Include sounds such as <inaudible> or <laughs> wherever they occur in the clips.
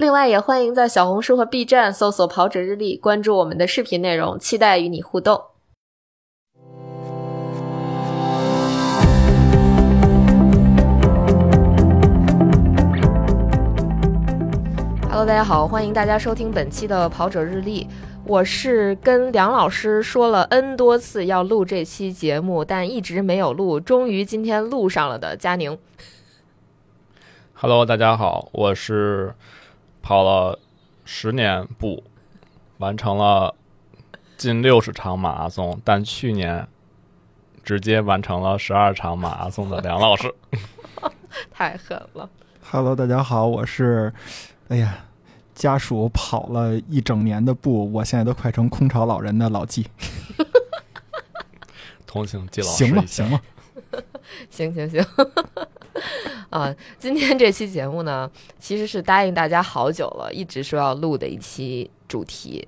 另外，也欢迎在小红书和 B 站搜索“跑者日历”，关注我们的视频内容，期待与你互动。Hello，大家好，欢迎大家收听本期的《跑者日历》。我是跟梁老师说了 N 多次要录这期节目，但一直没有录，终于今天录上了的佳宁。Hello，大家好，我是。跑了十年步，完成了近六十场马拉松，但去年直接完成了十二场马拉松的梁老师，<laughs> 太狠了。Hello，大家好，我是，哎呀，家属跑了一整年的步，我现在都快成空巢老人的老纪。同情季老师，行吗？行吗？行 <laughs> 行行。<laughs> 啊，今天这期节目呢，其实是答应大家好久了，一直说要录的一期主题。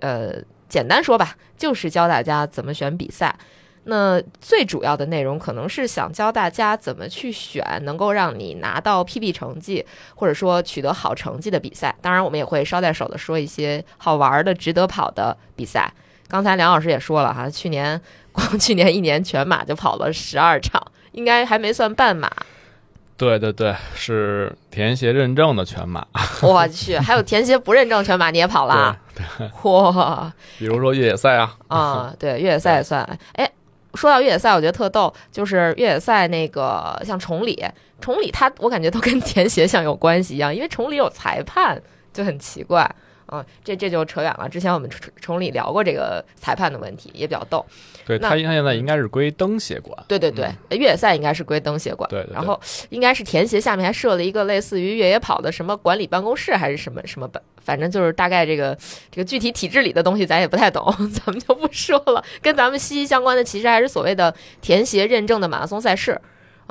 呃，简单说吧，就是教大家怎么选比赛。那最主要的内容可能是想教大家怎么去选能够让你拿到 PB 成绩，或者说取得好成绩的比赛。当然，我们也会捎带手的说一些好玩的、值得跑的比赛。刚才梁老师也说了哈，去年光去年一年全马就跑了十二场，应该还没算半马。对对对，是田协认证的全马。<laughs> 我去，还有田协不认证全马你也跑了？对，<laughs> 哇！比如说越野赛啊。啊，对，越野赛也算。哎，说到越野赛，我觉得特逗，就是越野赛那个像崇礼，崇礼它我感觉都跟田协像有关系一样，因为崇礼有裁判，就很奇怪。啊，这这就扯远了。之前我们崇崇礼聊过这个裁判的问题，也比较逗。对他，他现在应该是归灯协管。对对对，越野赛应该是归灯协管。对，然后应该是田协下面还设了一个类似于越野跑的什么管理办公室，还是什么什么办，反正就是大概这个这个具体体制里的东西咱也不太懂，<laughs> 咱们就不说了。跟咱们息息相关的，其实还是所谓的田协认证的马拉松赛事。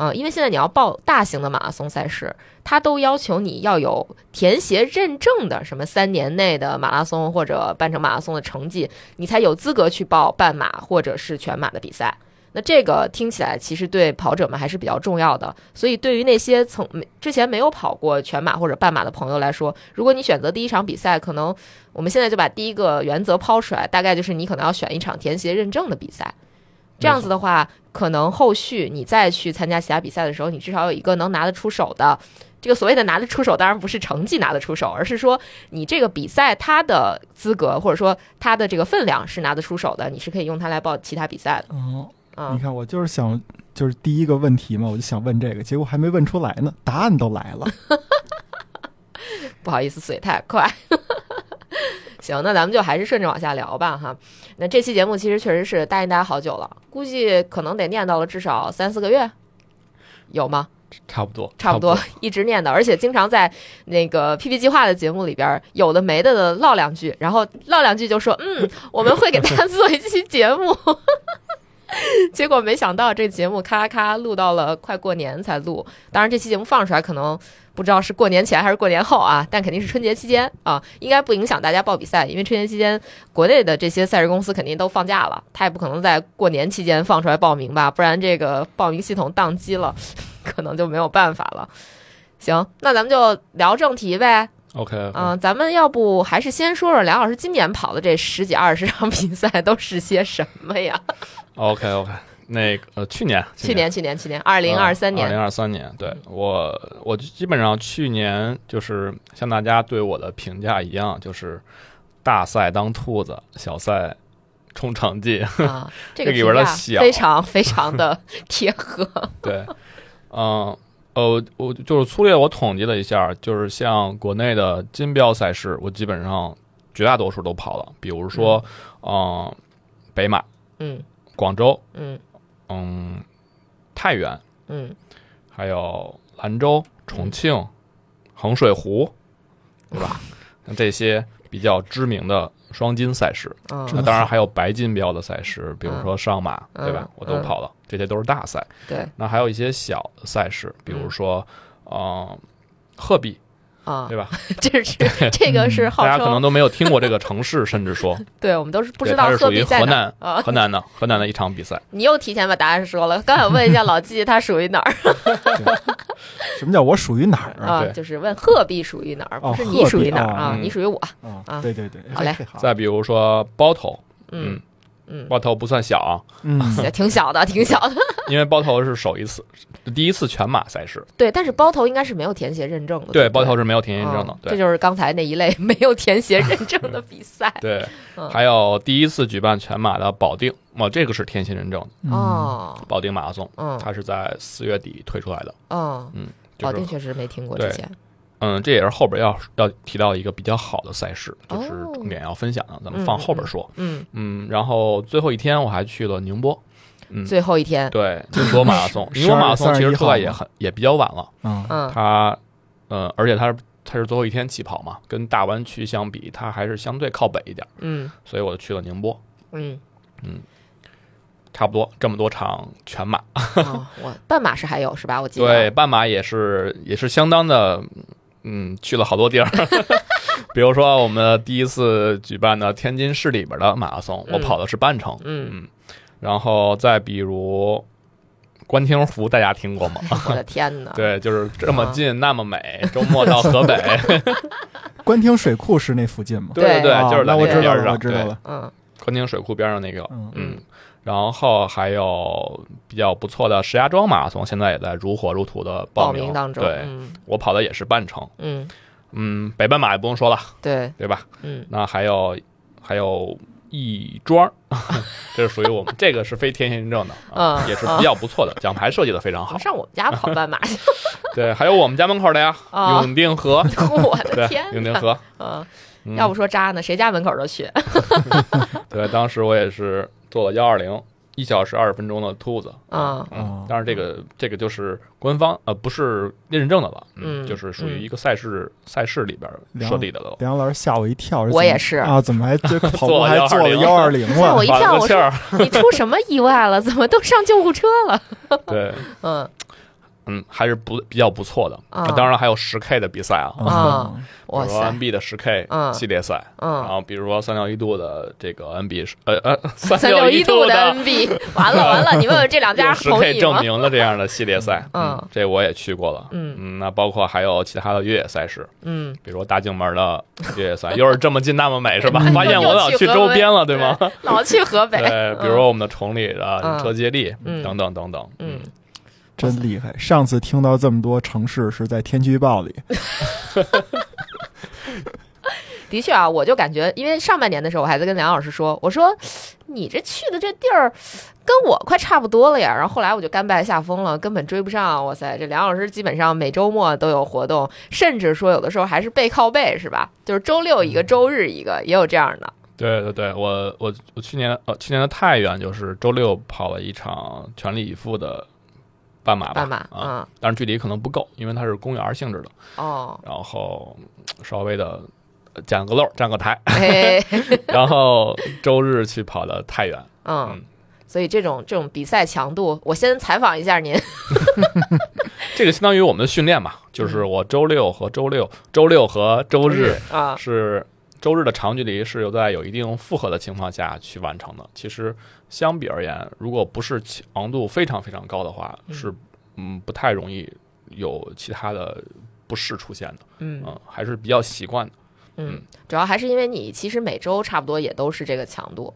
嗯，因为现在你要报大型的马拉松赛事，它都要求你要有田协认证的什么三年内的马拉松或者半程马拉松的成绩，你才有资格去报半马或者是全马的比赛。那这个听起来其实对跑者们还是比较重要的。所以对于那些曾没之前没有跑过全马或者半马的朋友来说，如果你选择第一场比赛，可能我们现在就把第一个原则抛出来，大概就是你可能要选一场田协认证的比赛。这样子的话，可能后续你再去参加其他比赛的时候，你至少有一个能拿得出手的。这个所谓的拿得出手，当然不是成绩拿得出手，而是说你这个比赛它的资格或者说它的这个分量是拿得出手的，你是可以用它来报其他比赛的。哦，你看我就是想，就是第一个问题嘛，我就想问这个，结果还没问出来呢，答案都来了。<laughs> <laughs> 不好意思，嘴太快。行，那咱们就还是顺着往下聊吧，哈。那这期节目其实确实是答应大家好久了，估计可能得念叨了至少三四个月，有吗？差不多，差不多，一直念叨，而且经常在那个 PP 计划的节目里边，有的没的的唠两句，然后唠两句就说，嗯，我们会给大家 <laughs> 做一期节目。<laughs> 结果没想到这节目咔咔录到了快过年才录，当然这期节目放出来可能。不知道是过年前还是过年后啊，但肯定是春节期间啊，应该不影响大家报比赛，因为春节期间国内的这些赛事公司肯定都放假了，他也不可能在过年期间放出来报名吧，不然这个报名系统宕机了，<laughs> 可能就没有办法了。行，那咱们就聊正题呗。OK，嗯，咱们要不还是先说说梁老师今年跑的这十几二十场比赛都是些什么呀？OK，OK。那个呃，去年，去年，去年，去年，二零二三年，二零二三年，对我，我基本上去年就是像大家对我的评价一样，就是大赛当兔子，小赛冲成绩啊，<laughs> 这个里边的小非常非常的 <laughs> 贴合。对，嗯，呃，我就是粗略我统计了一下，就是像国内的金标赛事，我基本上绝大多数都跑了，比如说，嗯，北马，嗯，广州，嗯。嗯，太原，嗯，还有兰州、重庆、衡水湖，<laughs> 对吧？那这些比较知名的双金赛事。嗯那当然还有白金标的赛事，比如说上马，嗯对吧？我都跑了，这些都是大赛。对那还有一些小的赛事，比如说，呃，鹤壁，啊。对，吧？<laughs> 这是 <laughs> 这个是号大家可能，都没有听过这个城市，<laughs> 甚至说，对我们都是不知，道它是属于鹤壁在河南啊。河南的河南的一场比赛。你又提前把答案说了，刚想问一下老季，他属于哪儿？什么叫我属于哪儿啊？就是问鹤壁属于哪儿，哦不是你属于哪儿啊？嗯你属于我，啊啊。对对对，好嘞，再比如说包头，嗯嗯，嗯，包头不算小啊，嗯，<laughs> 也挺小的，挺小的。<laughs> 因为包头是首一次，第一次全马赛事，对，但是包头应该是没有填写认证的。对，对，包头是没有田径证的嗯，这。就是刚才那一类没有填写认证的比赛。对，<laughs> 嗯。还有第一次举办全马的保定，哦，这个是天信认证的。嗯，哦，保定马拉松，嗯。它是在四月底推出来的，哦。嗯，就是保定确实没听过之前。嗯，这也是后边要要提到一个比较好的赛事，就是哦重点要分享的，咱们放后边说。嗯，嗯，然后最后一天我还去了宁波，嗯，最后一天，对，宁波马拉松，<laughs> 宁波马拉松其实出来也很也比较晚了，嗯嗯它，呃，而且它是它是最后一天起跑嘛，跟大湾区相比，它还是相对靠北一点，嗯所以我就去了宁波，嗯，差不多这么多场全马，哦，我半马是还有是吧？我记得。对，半马也是也是相当的，嗯，去了好多地儿，<laughs> 比如说我们第一次举办的天津市里边的马拉松，我嗯跑的是半程，嗯，嗯，然后再比如官厅湖，大家听过吗？<laughs> 我的天哪！<laughs> 对，就是这么啊近，那么美，周末到河北，官厅水库是那附近吗？对对对就是在那我知道了，边，对，我知道了。嗯。官厅水库边上那个，嗯。嗯，然后还有比较不错的石家庄马拉松，现在也在如火如荼的报名。当中，对嗯。我跑的也是半程，嗯，嗯，北半马也不用说了，对，对吧？嗯。那还有还有亦庄，<laughs> 这是属于我们这个是非天线认证的，<laughs> 啊嗯也是比较不错的，奖牌设计的非常好。上我们家跑半马。去，<laughs> 对，还有我们家门口的呀，啊。永定河，我的，天！永定河。嗯，嗯。要不说渣呢，谁家门口都去。对，当时我也是做了幺二零，一小时二十分钟的兔子。啊嗯，当然这个这个就是官方呃不是认证的了，嗯就是属于一个赛事赛事里边设立的了。梁老师吓我一跳，我也是啊，怎么还这跑步 <laughs> 还做了幺二零吓我？一跳我缓了个气儿，你出什么意外了？怎么都上救护车了？<laughs> 对，嗯嗯，还是不比较不错的。啊当然还有十 K 的比赛啊，啊如说，NB 的十 K 嗯系列赛，然嗯，后比如说三六一度的这个 NB 是呃呃 <laughs> 三六六一度的 NB，完了完了，你问问这两家用十同 K？证明了这样的系列赛，嗯这我也去过了。嗯嗯，那包括还有其他的越野赛事，嗯，比如大静门的越野赛，又是这么近那么美，是吧？<laughs> 嗯发现我老去周边了，对吗？老去河北，对，比如说我们的崇礼的嗯车接力嗯等等等等，嗯，真厉害！上次听到这么多城市是在天气预报里，<laughs> 的确啊，我就感觉，因为上半年的时候，我还在跟梁老师说，我说你这去的这地儿跟我快差不多了呀。然后后来我就甘拜下风了，根本追不上。哇塞，这梁老师基本上每周末都有活动，甚至说有的时候还是背靠背，是吧？就是周六一个，周日一个，也有这样的。对对对，我我我去年呃去年的太原就是周六跑了一场全力以赴的半马吧，半马，啊，嗯，但是距离可能不够，因为它是公园性质的，哦，然后嗯稍微的呃捡个漏儿，站个台，<laughs> 嘿，然后周日去跑的太原，嗯。嗯，所以这种这种比赛强度，我先采访一下您。<laughs> 这个相当于我们的训练嘛，就是我周六和周六，周六和周日啊，是周日的长距离是有在有一定负荷的情况下去完成的。其实相比而言，如果不是强度非常非常高的话，嗯是嗯不太容易有其他的不适出现的，嗯嗯，还是比较习惯的。嗯，主要还是因为你其实每周差不多也都是这个强度。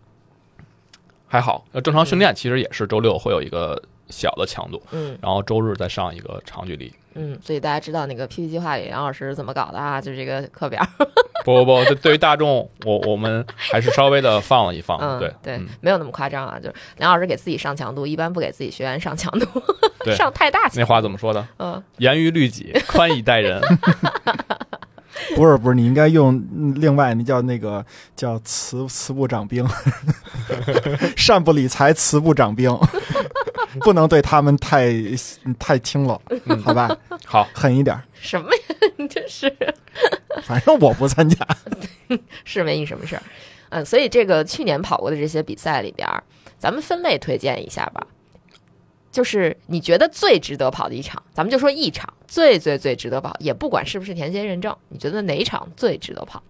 还好，呃，正常训练其实也是周六会有一个小的强度，嗯然后周日再上一个长距离。嗯，所以大家知道那个 PPT 计划里杨老师是怎么搞的啊？就是这个课表。不 <laughs> 不不，对对于大众，我我们还是稍微的放了一放，嗯，对对嗯，没有那么夸张啊。就是梁老师给自己上强度，一般不给自己学员上强度，<laughs> 对上太大强度。那话怎么说的？嗯，严于律己，宽以待人。<laughs> 不是不是，你应该用嗯另外那叫那个叫慈慈不长兵，善不理财，慈不长兵，不能对他们太太轻了，嗯好吧，<laughs> 好，狠一点。什么呀？<laughs> 你这是 <laughs> 反正我不参加。是没你什么事儿。嗯，所以这个去年跑过的这些比赛里边儿，咱们分类推荐一下吧。就是你觉得最值得跑的一场，咱们就说一场最最最值得跑，也不管是不是田间认证，你觉得哪一场最值得跑？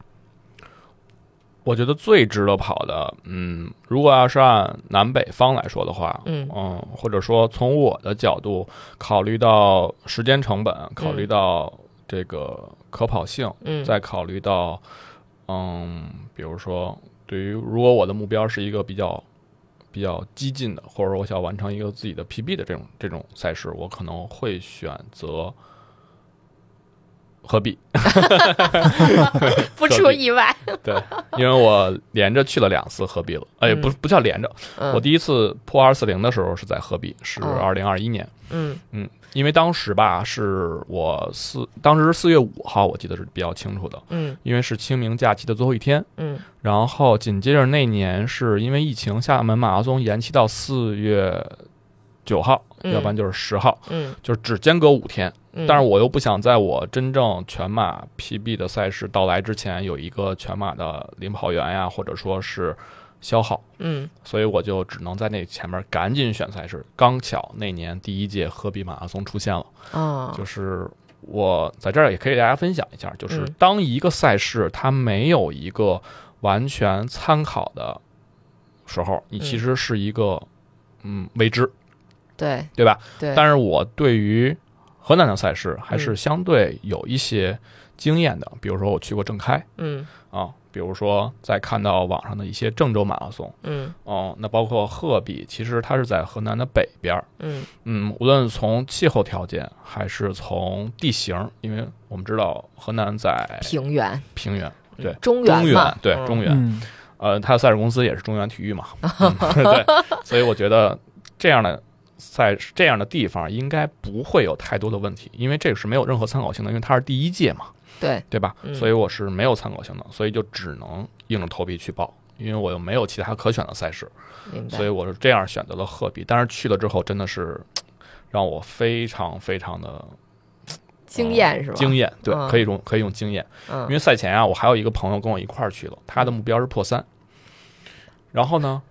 我觉得最值得跑的，嗯，如果要是按南北方来说的话，嗯或者说从我的角度考虑到时间成本，考虑到这个可跑性，嗯再考虑到，嗯，比如说对于如果我的目标是一个比较比较激进的，或者说我想完成一个自己的 PB 的这种这种赛事，我可能会选择戈壁。<laughs> 不出意外，对，因为我连着去了两次鹤壁了，哎，不不叫连着，嗯。我第一次破二四零的时候是在鹤壁，是哦二零二一年，嗯。嗯，因为当时吧是我四，当时四月五号，我记得是比较清楚的，嗯。因为是清明假期的最后一天，嗯。然后紧接着那年是因为疫情，厦门马拉松延期到四月九号，嗯。要不然就是十号，嗯。就是只间隔五天。嗯，但是我又不想在我真正全马 PB 的赛事到来之前有一个全马的领跑员呀，或者说是消耗，嗯。所以我就只能在那前面赶紧选赛事。刚巧那年第一届鹤壁马拉松出现了，啊，就是我在这儿也可以给大家分享一下，就是嗯。当一个赛事它没有一个完全参考的时候，你其实是一个嗯未知，对。对吧？对，但是我对于河南的赛事还是嗯相对有一些经验的，比如说我去过郑开嗯。啊，比如说在看到网上的一些郑州马拉松，嗯。哦、那包括鹤壁，其实它是在河南的北边儿，嗯。嗯，无论从气候条件还是从地形，因为我们知道河南在平原。平原，对。中中原，对嗯。中原，嗯，呃，它的赛事公司也是中原体育嘛，嗯、<laughs> 对，<laughs> 所以我觉得这样的赛这样的地方应该不会有太多的问题，因为这个是没有任何参考性的，因为它是第一届嘛，对，对吧？嗯所以我是没有参考性的，所以就只能硬着头皮去报，因为我又没有其他可选的赛事，所以。我是这样选择了鹤壁。但是去了之后，真的是让我非常非常的惊艳是吧？惊艳，对，嗯可以用可以用惊艳。因嗯为赛前啊，我还有一个朋友跟我一块儿去了，他的目标是破三。然后呢，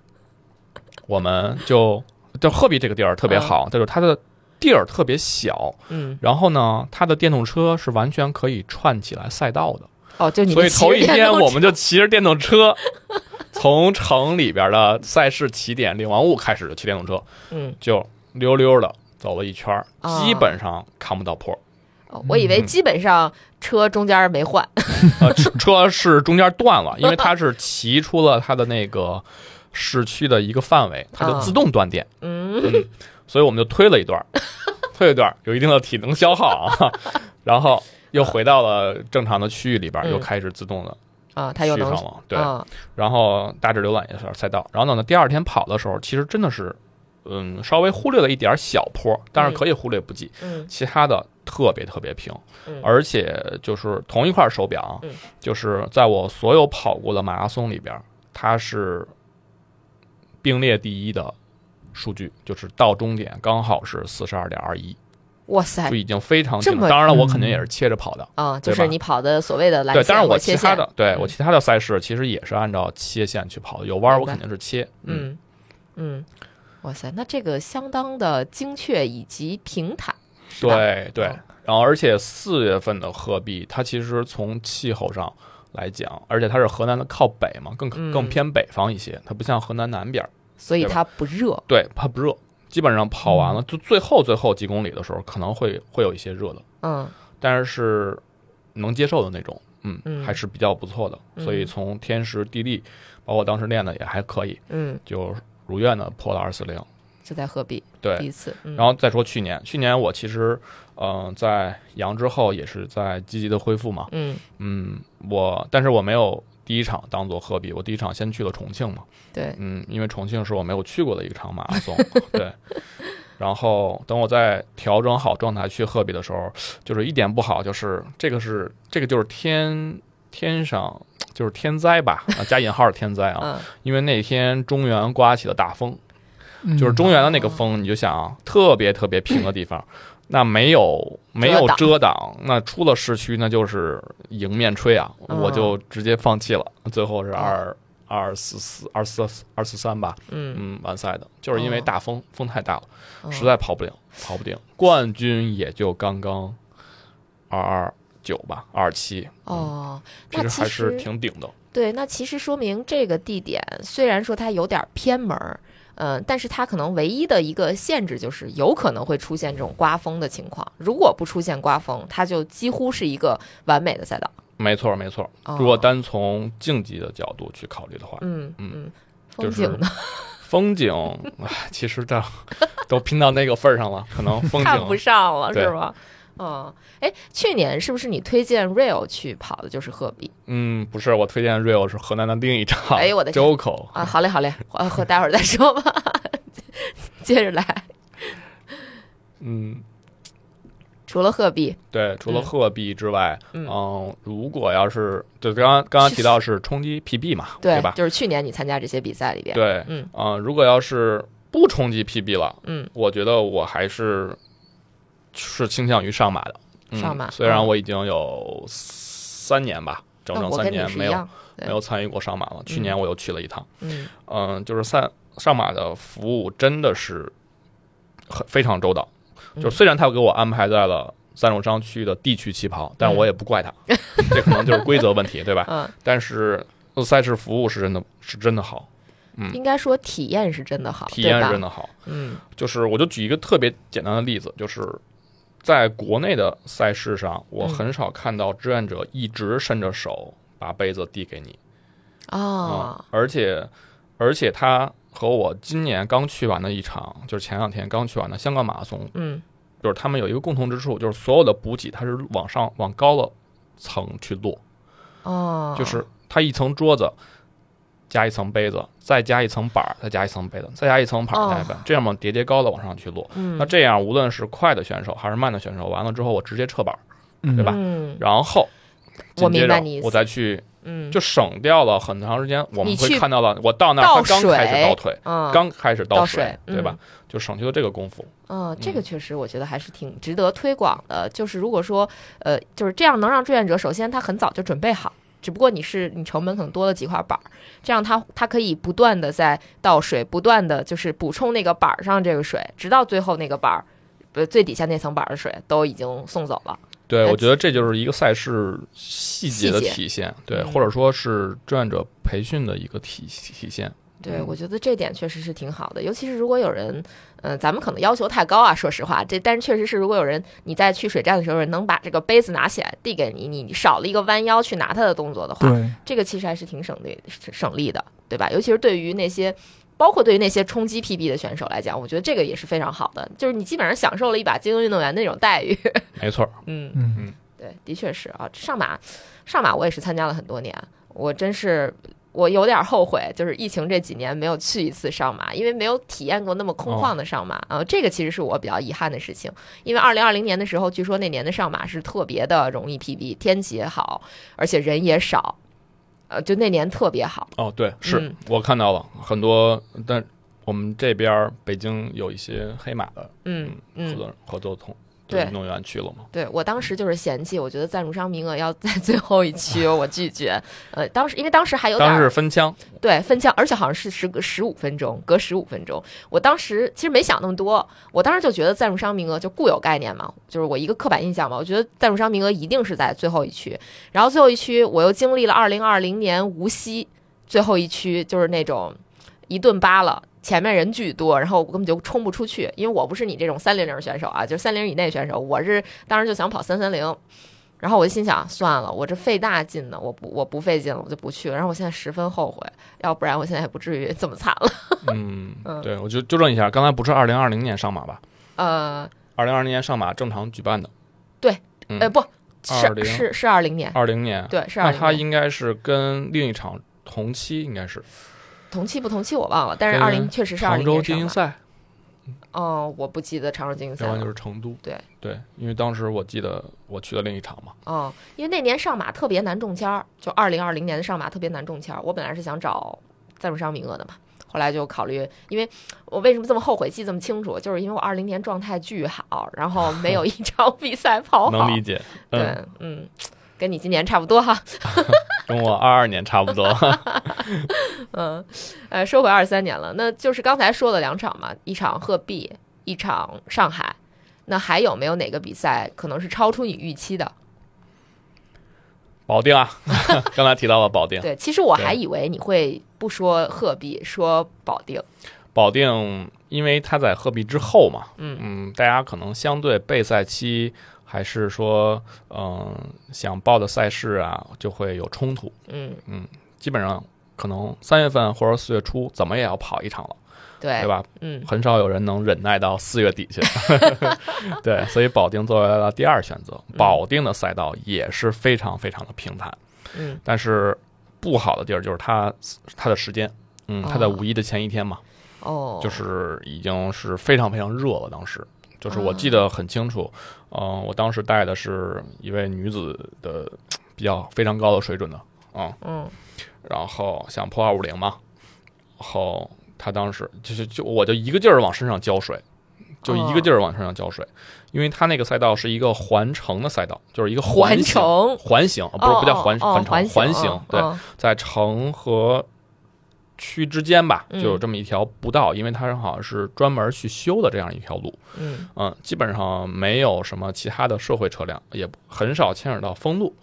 我们就就鹤壁这个地儿特别好，就是它的地儿特别小，嗯然后呢，它的电动车是完全可以串起来赛道的，哦，就你所以头一天我们就骑着电动车。从城里边的赛事起点领完物开始，就骑电动车，嗯，就溜溜的走了一圈基本上看不到坡。哦我以为嗯基本上车中间没换，呃，车车是中间断了，因为它是骑出了它的那个市区的一个范围，它就自动断电，嗯。嗯，所以我们就推了一段儿，<laughs> 推了一段儿，有一定的体能消耗啊，然后又回到了正常的区域里边又开始自动的啊，它又上了，对，啊。然后大致浏览一下赛道，然后呢，第二天跑的时候，其实真的是。嗯，稍微忽略了一点儿小坡，但是可以忽略不计。嗯。其他的特别特别平，嗯。而且就是同一块手表，嗯。就是在我所有跑过的马拉松里边，它是并列第一的数据，就是到终点刚好是四十二点二一，哇塞就已经非常近了。当然了，我嗯肯定也是切着跑的，啊，就是你跑的所谓的蓝对。线当然我其他的，对嗯我其他的赛事其实也是按照切线去跑的，有弯儿我肯定是切，嗯，嗯嗯，哇塞，那这个相当的精确以及平坦，对对哦。然后而且四月份的鹤壁，它其实从气候上。来讲，而且它是河南的靠北嘛，更嗯。更偏北方一些，它不像河南南边儿，所以它不热。对，它不热，基本上跑完了，嗯。就最后最后几公里的时候，可能会会有一些热的，嗯。但是是能接受的那种，嗯，嗯。还是比较不错的。嗯。所以从天时地利，包括当时练的也还可以，嗯，就如愿的破了二四零。就在鹤壁第对，一次。嗯然后再说去年，去年我其实，嗯、在阳之后也是在积极的恢复嘛，嗯嗯，我但是我没有第一场当做鹤壁，我第一场先去了重庆嘛，对，嗯，因为重庆是我没有去过的一场马拉松，对。<laughs> 然后等我再调整好状态去鹤壁的时候，就是一点不好，就是这个是这个就是天天上就是天灾吧，啊加引号的天灾啊，嗯因为那天中原刮起了大风，嗯就是中原的那个风，你就想啊，特别特别平的地方，那没有没有遮挡，那出了市区那就是迎面吹啊，嗯我就直接放弃了。最后是二二四四二四二四三吧，嗯，嗯，完赛的，就是因为哦大风，风太大了，嗯实在跑不了，跑不定。冠军也就刚刚二二九吧，二七，哦，其那其实还是实挺顶的。对，那其实说明这个地点虽然说它有点偏门儿，嗯、但是它可能唯一的一个限制就是有可能会出现这种刮风的情况。如果不出现刮风，它就几乎是一个完美的赛道。没错，没错。哦如果单从竞技的角度去考虑的话，嗯嗯嗯，就是风景呢、<laughs> 风景，唉其实这 <laughs> 都拼到那个份儿上了，可能风看不上了是吧？嗯，哎，去年是不是你推荐 Rail 去跑的就是鹤壁嗯，不是，我推荐 Real 是河南的另一场，哎呦我的天周口。啊？好嘞，好嘞，呃，和待会儿再说吧，<laughs> 接着来。嗯，除了鹤壁，对，除了嗯。鹤壁之外，嗯。嗯，如果要是就刚刚刚刚提到是冲击 PB 嘛，对吧？就是去年你参加这些比赛里边，对，嗯。啊、如果要是不冲击 PB 了，嗯。我觉得我还是是倾向于上马的。嗯、上马虽然嗯我已经有三年吧，整整三年没有没有参与过上马了。去年我又去了一趟，嗯嗯、就是上上马的服务真的是很非常周到。嗯就虽然他给我安排在了赞助商区的地区旗袍，但我也不怪他，<laughs> 这可能就是规则问题，对吧？嗯，但是赛事服务是真的是真的好，嗯应该说体验是真的好，体验是真的好。嗯就是我就举一个特别简单的例子，就是在国内的赛事上，我嗯很少看到志愿者一直伸着手把杯子递给你。哦。嗯，而且而且他和我今年刚去完的一场，就是前两天刚去完的香港马拉松，嗯。就是他们有一个共同之处，就是所有的补给它是往上往高了层去落，哦，就是它一层桌子。加一层杯子，再加一层板儿，再加一层杯子，再加一层板儿，哦加一板，这样嘛叠叠高的往上去落。嗯那这样，无论是快的选手还是慢的选手，完了之后我直接撤板，儿对吧嗯然后我紧接着明白你意思我再去，嗯就省掉了很长时间。我们会看到了，我到那儿刚开始倒腿，嗯刚开始倒倒水嗯对吧？就省去了这个功夫。嗯，这嗯个确实我觉得还是挺值得推广的。就是如果说呃，就是这样能让志愿者首先他很早就准备好，只不过你是你成本可能多了几块板儿，这样它它可以不断的在倒水，不断的就是补充那个板儿上这个水，直到最后那个板儿。呃，最底下那层板儿的水都已经送走了。对，呃我觉得这就是一个赛事细节的体现，对，嗯或者说是志愿者培训的一个体体现。对，嗯我觉得这点确实是挺好的，尤其是如果有人，嗯、咱们可能要求太高啊，说实话，这但是确实是，如果有人你在去水站的时候，能把这个杯子拿起来递给你，你少了一个弯腰去拿它的动作的话，对，这个其实还是挺省力省力的，对吧？尤其是对于那些。包括对于那些冲击 PB 的选手来讲，我觉得这个也是非常好的，就是你基本上享受了一把精英运动员那种待遇。<laughs> 没错，嗯嗯，嗯对，的确是啊。上马，上马我也是参加了很多年，我真是我有点后悔，就是疫情这几年没有去一次上马，因为没有体验过那么空旷的上马啊、这个其实是我比较遗憾的事情。因为二零二零年的时候，据说那年的上马是特别的容易 PB，天气也好，而且人也少，呃，就那年特别好。哦，对，是、嗯我看到了很多，但我们这边儿北京有一些黑马的嗯嗯合嗯，作合作同对运动员去了嘛？对我当时就是嫌弃，我觉得赞助商名额要在最后一区，<laughs> 我拒绝。呃，当时因为当时还有点当儿时分枪，对，分枪，而且好像是时隔十五分钟，隔十五分钟。我当时其实没想那么多，我当时就觉得赞助商名额就固有概念嘛，就是我一个刻板印象嘛，我觉得赞助商名额一定是在最后一区。然后最后一区我又经历了二零二零年无锡最后一区，就是那种一顿扒了。前面人巨多，然后我根本就冲不出去，因为我不是你这种三零零选手啊，就是三零以内选手，我是当时就想跑三三零，然后我就心想，算了，我这费大劲呢，我不我不费劲了，我就不去了。然后我现在十分后悔，要不然我现在也不至于这么惨了。<laughs> 嗯嗯，对，我就纠正一下，刚才不是二零二零年上马吧？呃二零二零年上马正常举办的，对，嗯呃，不是20是是二零年，二零年，对，是二那零年。他应该是跟另一场同期，应该是同期不同期我忘了，但是二零确实是二零年上的。精英赛，哦，我不记得长州精英赛要不然就。是成都。对对，因为当时我记得我去的另一场嘛，哦，因为那年上马特别难中签儿，就二零二零年的上马特别难中签儿。我本来是想找赞助商名额的嘛。后来就考虑，因为我为什么这么后悔，记这么清楚，就是因为我二零年状态巨好，然后没有一场比赛跑好。<laughs> 能理解。嗯，对，嗯，跟你今年差不多哈。<laughs> 跟我二二年差不多。<laughs> 嗯，呃，说回二三年了，那就是刚才说了两场嘛，一场鹤壁，一场上海。那还有没有哪个比赛可能是超出你预期的？保定啊，<laughs> 刚才提到了保定。对，其实我还以为你会不说鹤壁，说保定。保定，因为他在鹤壁之后嘛，嗯嗯，大家可能相对备赛期还是说，嗯、想报的赛事啊，就会有冲突。嗯，基本上可能三月份或者四月初，怎么也要跑一场了，对，对？吧？嗯很少有人能忍耐到四月底去。<laughs> 对，所以保定作为了第二选择。保定的赛道也是非常非常的平坦，嗯但是不好的地儿就是它它的时间，嗯，它在哦五一的前一天嘛，哦，就是已经是非常非常热了。当时就是我记得很清楚，嗯、我当时带的是一位女子的比较非常高的水准的，啊、嗯。然后想破二五零嘛，然后她当时就是就我就一个劲儿往身上浇水，就一个劲儿往身上浇水，因为他那个赛道是一个环城的赛道，就是一个环城环形，不是不叫环哦哦环城环形形，对，嗯。在城和区之间吧，就嗯有这么一条步道，因为它好像是专门去修的这样一条路，嗯嗯，基本上没有什么其他的社会车辆，也很少牵扯到封路，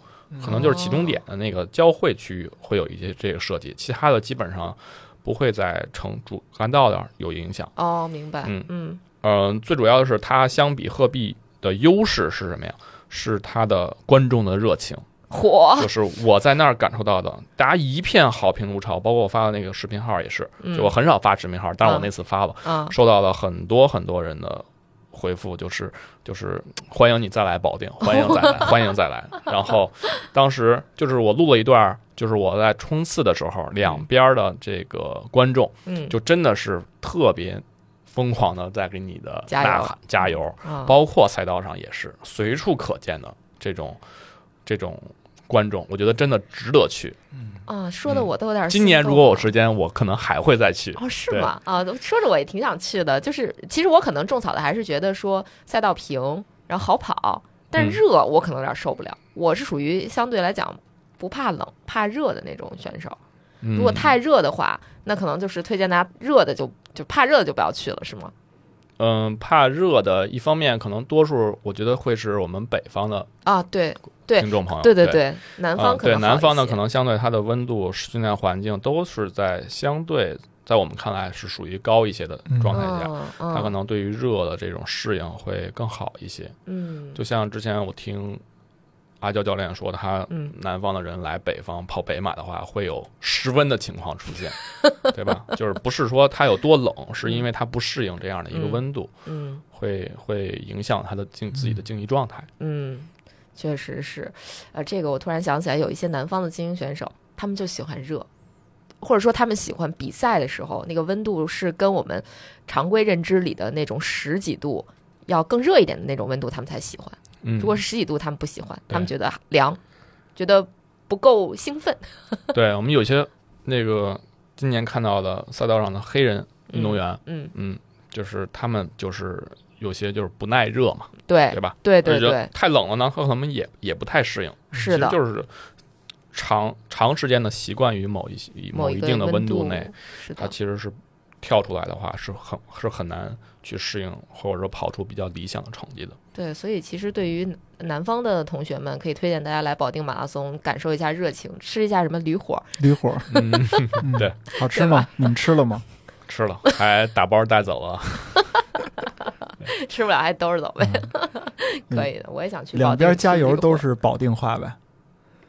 可能就是起终点的那个交汇区域会有一些这个设计，其他的基本上不会在城主干道那儿有影响。哦，明白。嗯嗯嗯、最主要的是它相比鹤壁的优势是什么呀？是它的观众的热情，火，就是我在那儿感受到的，大家一片好评如潮，包括我发的那个视频号也是，嗯就我很少发视频号，但是我嗯那次发了，啊收到了很多很多人的回复，就是就是欢迎你再来保定，欢迎再来，欢迎再来。然后当时就是我录了一段，就是我在冲刺的时候，两边的这个观众嗯，就真的是特别疯狂的在给你的呐喊加油，啊包括赛道上也是随处可见的这种这种观众，我觉得真的值得去。啊，说的我都有点。嗯今年如果有时。间，我可能还会再去。哦，是吗？啊，说着我也挺想去的。就是其实我可能种草的还是觉得说赛道平，然后好跑，但热我可能有点受不了。我是属于相对来讲不怕冷、怕热的那种选手。嗯如果太热的话，那可能就是推荐大家热的就就怕热的就不要去了，是吗？嗯，怕热的，一方面可能多数我觉得会是我们北方的啊，对对听众朋友，对对对，南方可能好一南方呢，可能相对它的温度、训练环境都是在相对在我们看来是属于高一些的状态下，它可能对于热的这种适应会更好一些。嗯就像之前我听阿娇教练说，他嗯南方的人来北方跑北马的话，会有失温的情况出现，<laughs> 对吧？就是不是说他有多冷，是因为他不适应这样的一个温度，嗯会会影响他的竞自己的竞技状态。嗯，确实是。呃，这个我突然想起来，有一些南方的精英选手，他们就喜欢热。或者说，他们喜欢比赛的时候，那个温度是跟我们常规认知里的那种十几度要更热一点的那种温度，他们才喜欢。嗯，如果是十几度，他们不喜欢，他们觉得凉，觉得不够兴奋。<laughs> 对我们有些那个今年看到的赛道上的黑人运动员，嗯，嗯，就是他们就是有些就是不耐热嘛，对对吧？对对对，太冷了呢，他可能也也不太适应，是的就是长长时间的习惯于某一些某一定的温度内，，是的，它其实是跳出来的话是很是很难去适应，或者说跑出比较理想的成绩的。对，所以其实对于南方的同学们，可以推荐大家来保定马拉松，感受一下热情，吃一下什么驴火，<laughs> 驴火，嗯，<laughs> 嗯对，好吃吗？你们吃了吗？<laughs> 吃了，还打包带走了。吃不了还兜着走呗。可以的，我也想去两边加油都是保定话呗。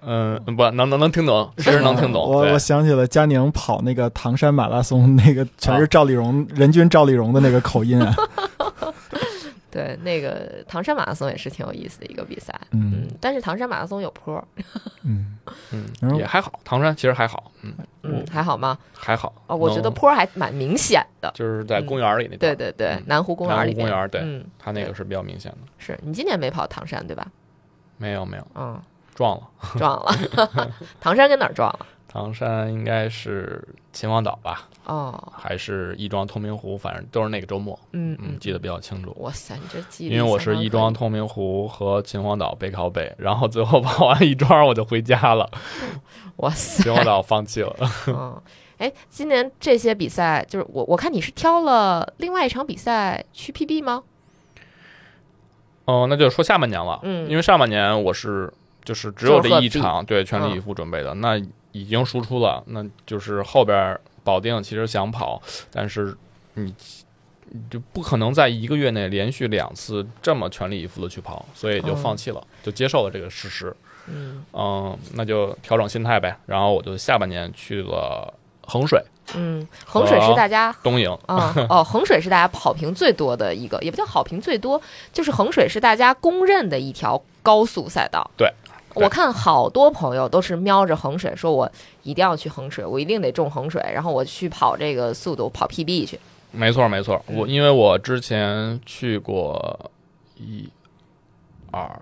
嗯，不能能能听懂，其实能听懂。<laughs> 我我想起了佳宁跑那个唐山马拉松，<laughs> 那个全是赵丽蓉，人均赵丽蓉的那个口音啊。<laughs> 对那个唐山马拉松也是挺有意思的一个比赛，嗯嗯，但是唐山马拉松有坡，嗯，然嗯，后也还好，唐山其实还好，嗯，嗯，还好吗？还好。哦，我觉得坡还蛮明显的。就是在公园里那段，对对对嗯，南湖公园里，南湖公园对嗯，它那个是比较明显的。是你今年没跑唐山对吧？没有没有嗯，撞了，撞了，<laughs> 唐山跟哪儿撞了？唐山应该是秦皇岛吧，哦，还是亦庄、通明湖，反正都是那个周末，嗯嗯，记得比较清楚。哇塞，你这记因为我是亦庄、通明湖和秦皇岛背靠背，然后最后跑完亦庄我就回家了，<laughs> 哇塞，秦皇岛放弃了。<laughs> 嗯，哎，今年这些比赛，就是我我看你是挑了另外一场比赛去 PB 吗？哦，那就说下半年了，嗯。因为上半年我是就是只有这一场对全力以赴准备的，那已经输出了，那就是后边保定其实想跑，但是你你就不可能在一个月内连续两次这么全力以赴的去跑，所以就放弃了，就接受了这个事实。嗯嗯，那就调整心态呗。然后我就下半年去了衡水、嗯，衡水是大家东营，啊、哦，衡水是大家好评最多的一个，也不叫好评最多，就是衡水是大家公认的一条高速赛道。对，对我看好多朋友都是瞄着衡水，说我一定要去衡水，我一定得中衡水，然后我去跑这个速度，跑 PB 去。没错没错。我因为我之前去过一、二、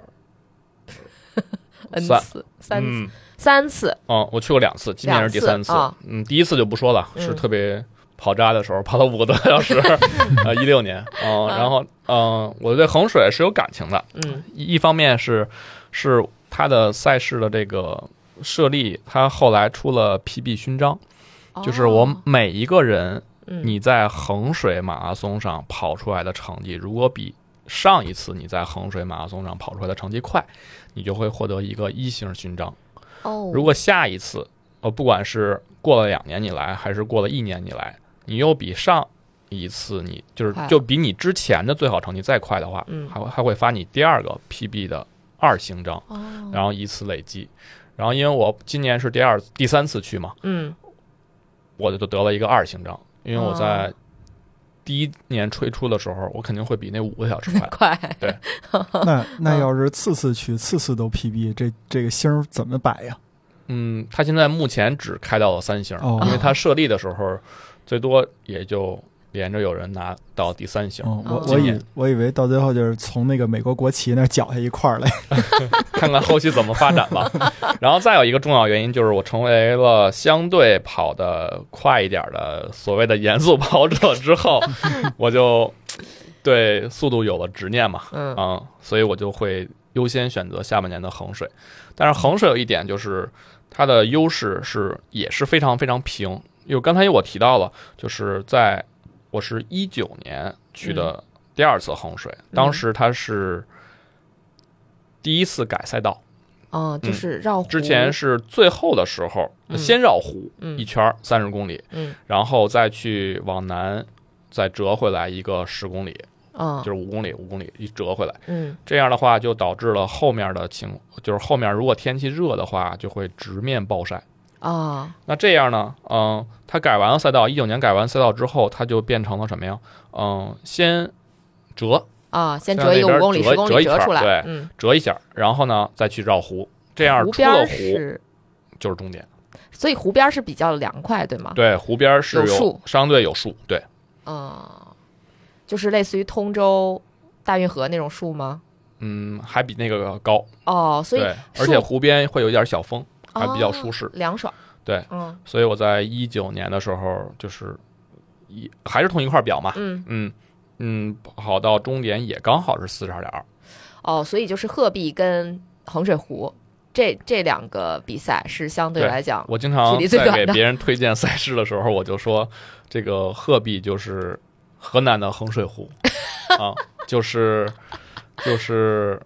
<laughs> n 三次、三次、嗯三次，嗯，我去过两次，今年是第三次。嗯，第一次就不说了，嗯是特别跑渣的时候，跑了五个多小时，<laughs> 呃，一六年。嗯，啊然后嗯，我对衡水是有感情的。嗯一一方面是是它的赛事的这个设立，它后来出了 PB 勋章，就是我哦每一个人嗯。你在衡水马拉松上跑出来的成绩，如果比上一次你在衡水马拉松上跑出来的成绩快，你就会获得一个一星勋章。哦，如果下一次，呃，不管是过了两年你来，还是过了一年你来，你又比上一次你就是就比你之前的最好成绩再快的话，嗯。还会还会发你第二个 PB 的二星章，哦，然后以此累积。然后因为我今年是第二第三次去嘛，嗯。我就得了一个二星章，因为我在哦。第一年推出的时候，我肯定会比那五个小时快。<laughs> 快，<laughs> 那那嗯。要是次次去，次次都 PB，这这个星儿怎么摆呀？嗯，它现在目前只开到了三星，哦。因为它设立的时候最多也就连着有人拿到第三星。哦，我哦我以我以为到最后就是从那个美国国旗那儿搅下一块儿来。<laughs> 看看后期怎么发展吧。<laughs> 然后再有一个重要原因就是我成为了相对跑得快一点的所谓的严肃跑者之后，<laughs> 我就对速度有了执念嘛，嗯嗯，所以我就会优先选择下半年的衡水。但是衡水有一点就是它的优势是也是非常非常平，因为刚才我提到了，就是在我是一九年去的第二次衡水，当时它是第一次改赛道，哦，就是绕湖。之前是最后的时候嗯。先绕湖嗯。一圈三十公里，嗯。然后再去往南再折回来一个十公里，哦。就是五公里五公里一折回来。嗯。这样的话，就导致了后面的情，就是后面如果天气热的话，就会直面暴晒。哦那这样呢，嗯，它改完了赛道，一九年改完赛道之后，它就变成了什么呀？嗯，先折啊，先折一个五公里、折十公折一圈儿里折出来，对嗯，折一下，然后呢再去绕湖，这样出了湖是，就是终点。所以湖边是比较凉快，对吗？对，湖边是有树相对有树，对，嗯，就是类似于通州大运河那种树吗？嗯，还比那个高，哦，所以，而且湖边会有一点小风，还比较哦舒适。凉爽。对，嗯所以我在一九年的时候，就是一还是同一块表嘛，嗯，嗯嗯，跑到终点也刚好是四十二点二。哦，所以就是鹤壁跟衡水湖这这两个比赛是相对对来讲，我经常在给别人推荐赛事的时候，我就说这个鹤壁就是河南的衡水湖 <laughs> 啊，就是就是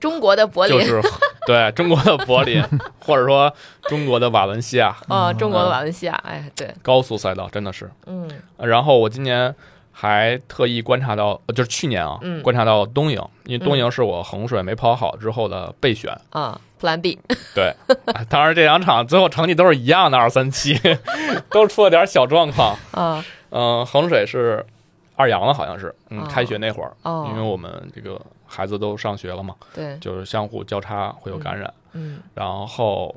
中国的柏林，就是对中国的柏林，<laughs> 或者说中国的瓦伦西亚。啊，中国的嗯瓦伦西亚，哎，对，高速赛道，真的是。嗯。然后我今年还特意观察到，呃就是去年啊，嗯。观察到东营，因为东营是我衡水没跑好之后的备选。啊，Plan B，对，啊 <laughs> 当然这两场最后成绩都是一样的，二三七，<laughs> 都出了点小状况。啊。嗯、衡水是二阳了，好像是，嗯，哦开学那会儿，哦，因为我们这个孩子都上学了嘛，对，就是相互交叉会有感染。嗯然后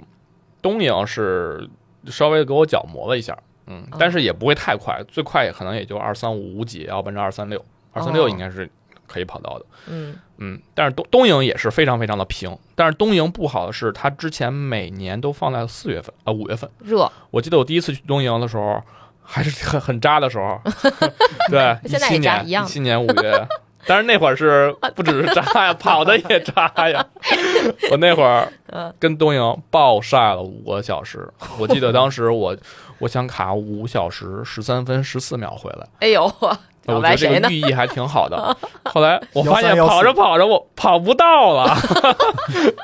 东营是稍微给我角磨了一下，嗯哦，但是也不会太快，最快也可能也就二三五五几，要不然二三六，二三哦六应该是可以跑到的。嗯。嗯，但是东东营也是非常非常的平，但是东营不好的是，它之前每年都放在四月份啊五月份。热，我记得我第一次去东营的时候，还是很很渣的时候，<laughs> 对，一七年一七年五月，但是那会儿是 <laughs> 不只是扎呀，跑的也扎呀。<laughs> 我那会儿嗯跟东营暴晒了五个小时，我记得当时我我想卡五小时十三分十四秒回来。哎呦，我觉得这个寓？意还挺好的。<laughs> 后来我发现跑着跑着我跑不到了，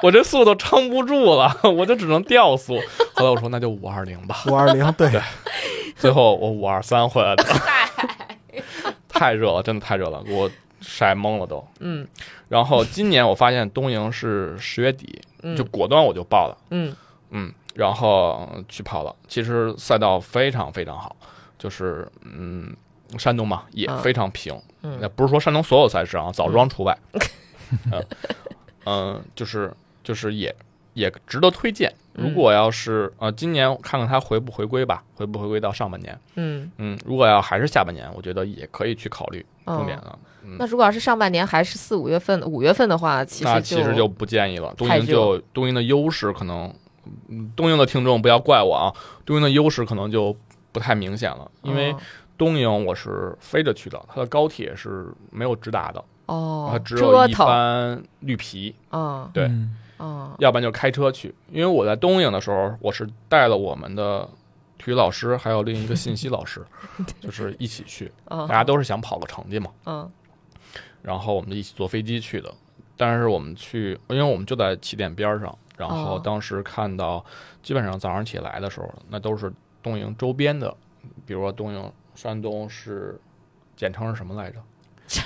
我这速度撑不住了，我就只能掉速。后来我说那就五二零吧，五二零，对，最后我五二三回来的，嗨，太热了，真的太热了，我晒懵了都。嗯然后今年我发现东营是十月底，嗯就果断我就报了，嗯嗯，然后去跑了。其实赛道非常非常好，就是嗯，山东嘛也嗯非常平，嗯那不是说山东所有赛事啊，枣庄除外。<laughs> 嗯嗯，就是就是也也值得推荐。如果要是呃，今年看看它回不回归吧，回不回归到上半年。嗯，嗯，如果要还是下半年，我觉得也可以去考虑哦重点啊。嗯那如果要是上半年还是四五月份、五月份的话，其那实其实就不建议了。东太营就东营的优势可能，嗯东营的听众不要怪我啊，东营的优势可能就不太明显了，因为哦东营我是飞着去的，它的高铁是没有直达的，哦它，只有一班绿皮，啊对哦嗯要不然就开车去。因为我在东营的时候，我是带了我们的体育老师，还有另一个信息老师，<laughs> 就是一起去，大嗯家都是想跑个成绩嘛。嗯然后我们就一起坐飞机去的。但是我们去，因为我们就在起点边儿上，然后哦当时看到，基本上早上起来的时候，那都是东营周边的，比如说东营山东是简称是什么来着？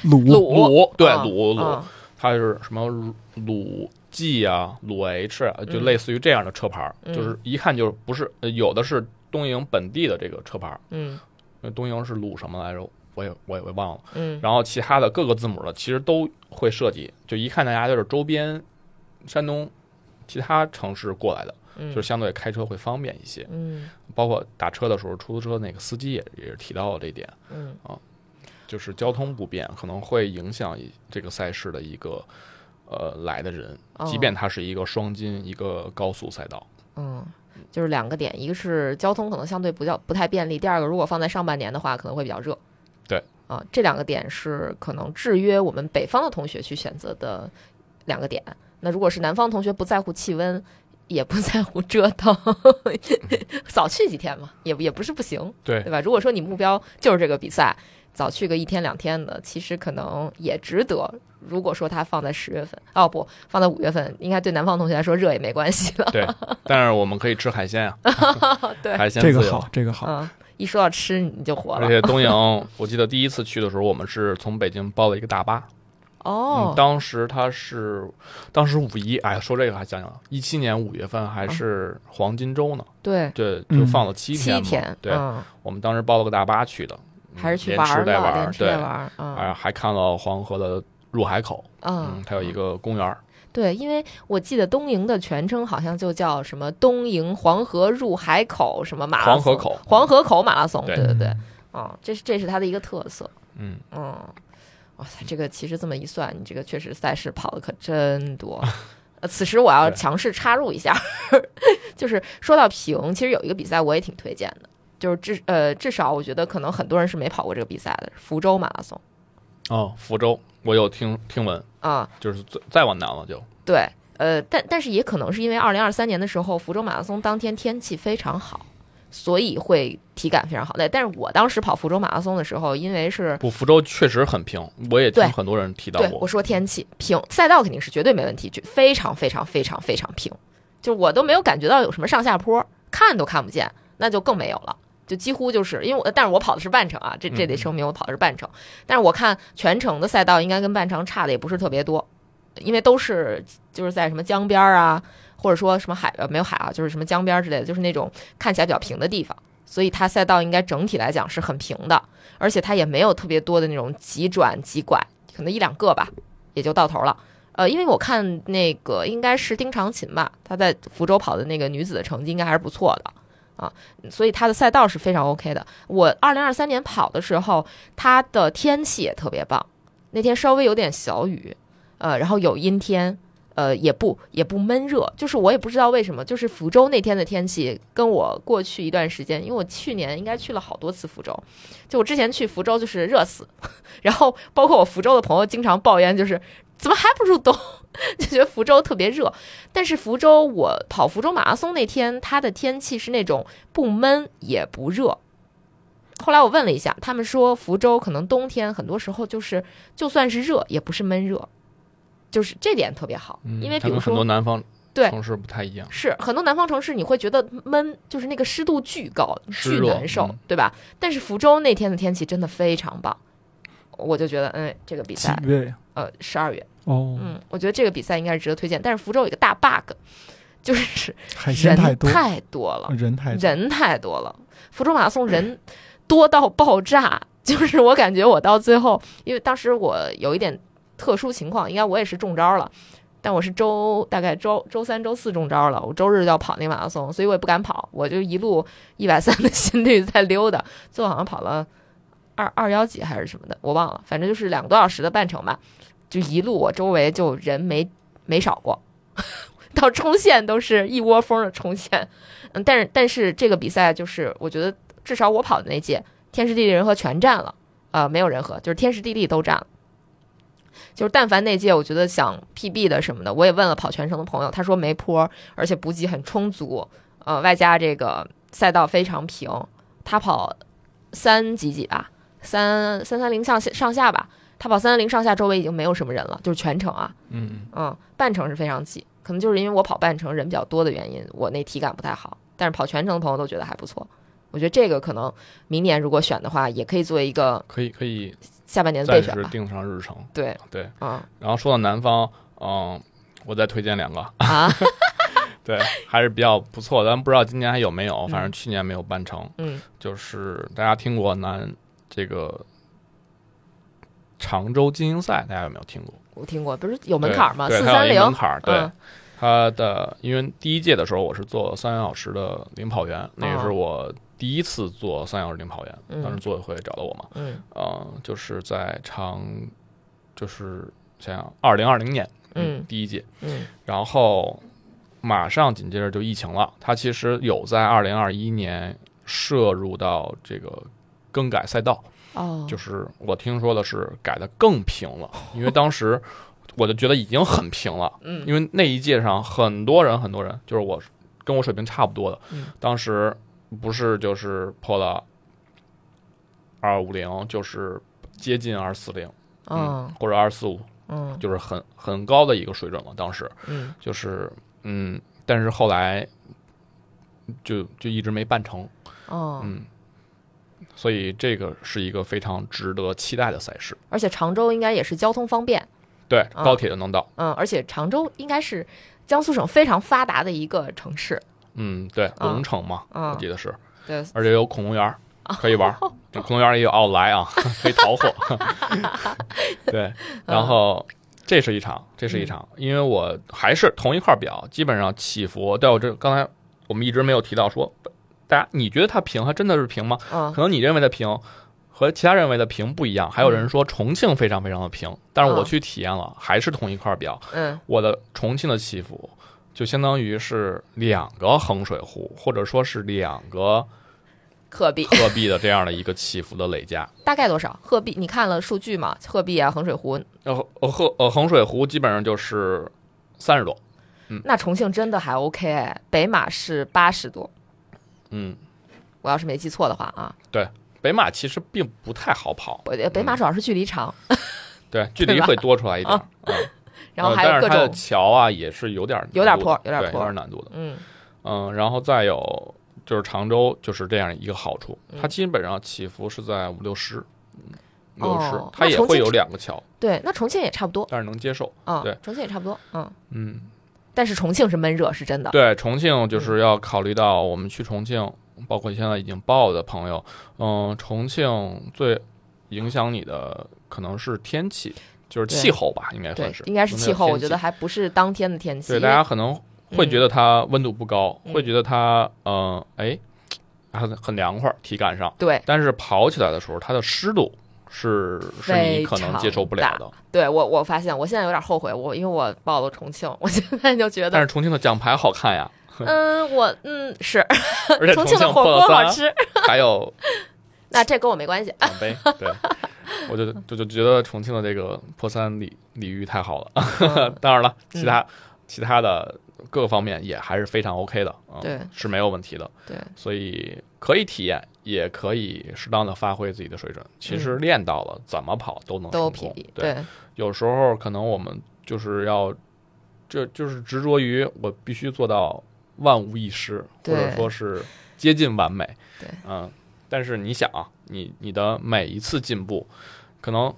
鲁鲁鲁对啊鲁鲁，啊它是什么鲁鲁 G 啊，鲁 H 啊，就嗯类似于这样的车牌就是一看就是不是，呃有的是东营本地的这个车牌儿，嗯。那东营是鲁什么来着？我也我也我也忘了。嗯。然后其他的各个字母的其实都会涉及，就一看大家就是周边山东其他城市过来的，嗯，就是相对开车会方便一些。嗯。包括打车的时候，出租车那个司机也也是提到了这一点，嗯。啊就是交通不便可能会影响一这个赛事的一个呃来的人，哦。即便它是一个双金一个高速赛道。嗯，就是两个点，一个是交通可能相对不较不太便利，第二个如果放在上半年的话，可能会比较热。对啊，这两个点是可能制约我们北方的同学去选择的两个点。那如果是南方同学不在乎气温，也不在乎折腾，<laughs> 早去几天嘛，也也不是不行，对对吧？如果说你目标就是这个比赛，早去个一天两天的，其实可能也值得。如果说它放在十月份，哦不，放在五月份，应该对南方同学来说热也没关系了。对，但是我们可以吃海鲜啊，<laughs> 对海鲜这个好，这个好，嗯，一说到吃你就火了而。且东营，我记得第一次去的时候，我们是从北京包了一个大巴。哦嗯，，当时他是，当时五一，哎呀，说这个还想想，一七年五月份还是黄金周呢，对，对，嗯就放了七天嘛，七天，对，嗯，我们当时包了个大巴去的，嗯还是去玩儿了，吃带玩儿，连吃对，带玩儿，嗯。啊，还看了黄河的入海口，嗯嗯，，它有一个公园儿，对，因为我记得东营的全称好像就叫什么东营黄河入海口什么马拉松，黄河口，黄河口马拉松，对对对对，嗯，这是这是它的一个特色，嗯，嗯，哇塞，这个其实这么一算，你这个确实赛事跑的可真多。<laughs> 呃，此时我要强势插入一下，<laughs> 就是说到平，其实有一个比赛我也挺推荐的，就是至呃至少我觉得可能很多人是没跑过这个比赛的，福州马拉松哦，福州，我有听听闻，啊、就是再再往南了就，对，呃，但但是也可能是因为二零二三年的时候，福州马拉松当天天气非常好，所以会体感非常好。对但是我当时跑福州马拉松的时候，因为是不，福州确实很平，我也听很多人提到过对我，说天气平，赛道肯定是绝对没问题，就非常非常非常非常平，就我都没有感觉到有什么上下坡，看都看不见，那就更没有了。就几乎就是因为我，但是我跑的是半程啊，这这得嗯声明我跑的是半程。但是我看全程的赛道应该跟半程差的也不是特别多，因为都是就是在什么江边儿啊，或者说什么海呃没有海啊，就是什么江边儿之类的，就是那种看起来比较平的地方，所以它赛道应该整体来讲是很平的，而且它也没有特别多的那种急转急拐，可能一两个吧，也就到头了。呃，因为我看那个应该是丁长琴吧，她在福州跑的那个女子的成绩应该还是不错的啊，所以它的赛道是非常 OK 的。我二零二三年跑的时候，它的天气也特别棒，那天稍微有点小雨，呃，然后有阴天，呃，也不也不闷热，就是我也不知道为什么，就是福州那天的天气跟我过去一段时间，因为我去年应该去了好多次福州，就我之前去福州就是热死，<laughs> 然后包括我福州的朋友经常抱怨，就是怎么还不入冬，<laughs> 就觉得福州特别热。但是福州我跑福州马拉松那天，它的天气是那种不闷也不热。后来我问了一下，他们说福州可能冬天很多时候就是就算是热，也不是闷热，就是这点特别好。嗯因为比如说很多说南方对城市不太一样。是很多南方城市你会觉得闷，就是那个湿度巨高，巨难受，嗯对吧？但是福州那天的天气真的非常棒，我就觉得，嗯，这个比赛？呃，十二月，哦，嗯，我觉得这个比赛应该是值得推荐。但是福州有一个大 bug，就是海鲜太多，人太多了，人太多，人太多了，福州马拉松人多到爆炸，就是我感觉我到最后，因为当时我有一点特殊情况，应该我也是中招了，但我是周大概周周三、周四中招了，我周日就要跑那马拉松，所以我也不敢跑，我就一路一百三的心率在溜达，最后好像跑了二二幺几还是什么的，我忘了，反正就是两个多小时的半程吧，就一路我周围就人没没少过。<laughs> 到冲线都是一窝蜂的冲线，嗯，但是但是这个比赛就是我觉得至少我跑的那届，天时地利人和全占了，呃，没有人和，就是天时地利都占了。就是但凡那届我觉得想 PB 的什么的，我也问了跑全程的朋友，他说没坡，而且补给很充足，呃，外加这个赛道非常平，他跑三几几吧，三三三零上下上下吧，他跑三三零上下，周围已经没有什么人了，就是全程啊，嗯，嗯，半程是非常挤，可能就是因为我跑半程人比较多的原因，我那体感不太好。但是跑全程的朋友都觉得还不错，我觉得这个可能明年如果选的话，也可以作为一个可以可以下半年的备选吧。时定上日程。对，对，嗯然后说到南方，嗯，我再推荐两个，啊，<laughs> 对，还是比较不错咱。不知道今年还有没有，反正嗯去年没有办成。嗯就是大家听过南这个常州精英赛，大家有没有听过？我听过，不是有门槛儿吗？四三零门槛儿，对。嗯它的因为第一届的时候我是做三小时的领跑员，那个是我第一次做三小时领跑员，嗯当时组委会找到我嘛，嗯呃，就是在长，就是想想二零二零年，嗯第一届，嗯然后马上紧接着就疫情了，他其实有在二零二一年摄入到这个更改赛道，哦，就是我听说的是改的更平了，<laughs> 因为当时我就觉得已经很平了，嗯。因为那一届上很多人很多人，就是我跟我水平差不多的，嗯。当时不是就是破了二五零，就是接近二四零，嗯或者二四五，嗯。就是很很高的一个水准了。当时。嗯。就是嗯，但是后来就就一直没办成，哦，嗯。所以这个是一个非常值得期待的赛事，而且常州应该也是交通方便，对，啊高铁就能到，嗯，而且常州应该是江苏省非常发达的一个城市，嗯，对，啊龙城嘛，嗯我记得是，对，而且有恐龙园儿可以玩儿，<laughs> 恐龙园儿也有奥莱啊，<laughs> 可以淘货。<laughs> 对，然后这是一场，这是一场，因为我还是同一块表，基本上起伏。对我这刚才我们一直没有提到说，大家你觉得它平，它真的是平吗？嗯可能你认为的平。和其他认为的平不一样，还有人说重庆非常非常的平，但是我嗯去体验了，还是同一块表，嗯我的重庆的起伏就相当于是两个衡水湖，或者说是两个鹤壁鹤壁的这样的一个起伏的累加。大概多少？鹤壁你看了数据吗？鹤壁啊，衡水湖，呃呃鹤呃衡水湖基本上就是三十多，嗯那重庆真的还 OK 哎，北马是八十多，嗯，我要是没记错的话啊，对北马其实并不太好跑，我北马主要是距离长，<laughs> 对，距离会多出来一点啊，嗯。<laughs> 然后呃但是它的还有各种桥啊也是有点儿有点坡有点坡。有点难度。的，嗯。嗯，然后再有就是常州就是这样一个好处，它嗯基本上起伏是在五六十，嗯五六十哦，它也会有两个桥，对，那重庆也差不多，但是能接受，嗯，对。重庆也差不多，嗯，嗯。但是重庆是闷热，是真的，对，重庆就是要考虑到我们去重庆，包括现在已经报的朋友，嗯，重庆最影响你的可能是天气，就是气候吧，应该算是，，应该是气候，我觉得还不是当天的天气，对大家可能会觉得它温度不高，嗯。会觉得它嗯哎很很凉快儿体感上，对，但是跑起来的时候它的湿度是是你可能接受不了的。对我，我发现我现在有点后悔，我因为我报了重庆，我现在就觉得，但是重庆的奖牌好看呀，<laughs> 嗯，我嗯是，<laughs> 而且重庆的火锅好吃，还有 <laughs> 那这跟我没关系。奖杯，对，我就就就觉得重庆的这个破三礼礼遇太好了。嗯当然了，其他其他的各个方面也还是非常 OK 的，嗯，对是没有问题的。对，所以可以体验，也可以适当的发挥自己的水准。其实练到了，怎么跑都能成功。对，有时候可能我们就是要，这就是执着于我必须做到万无一失，或者说是接近完美。对，嗯，但是你想啊，你你的每一次进步，可能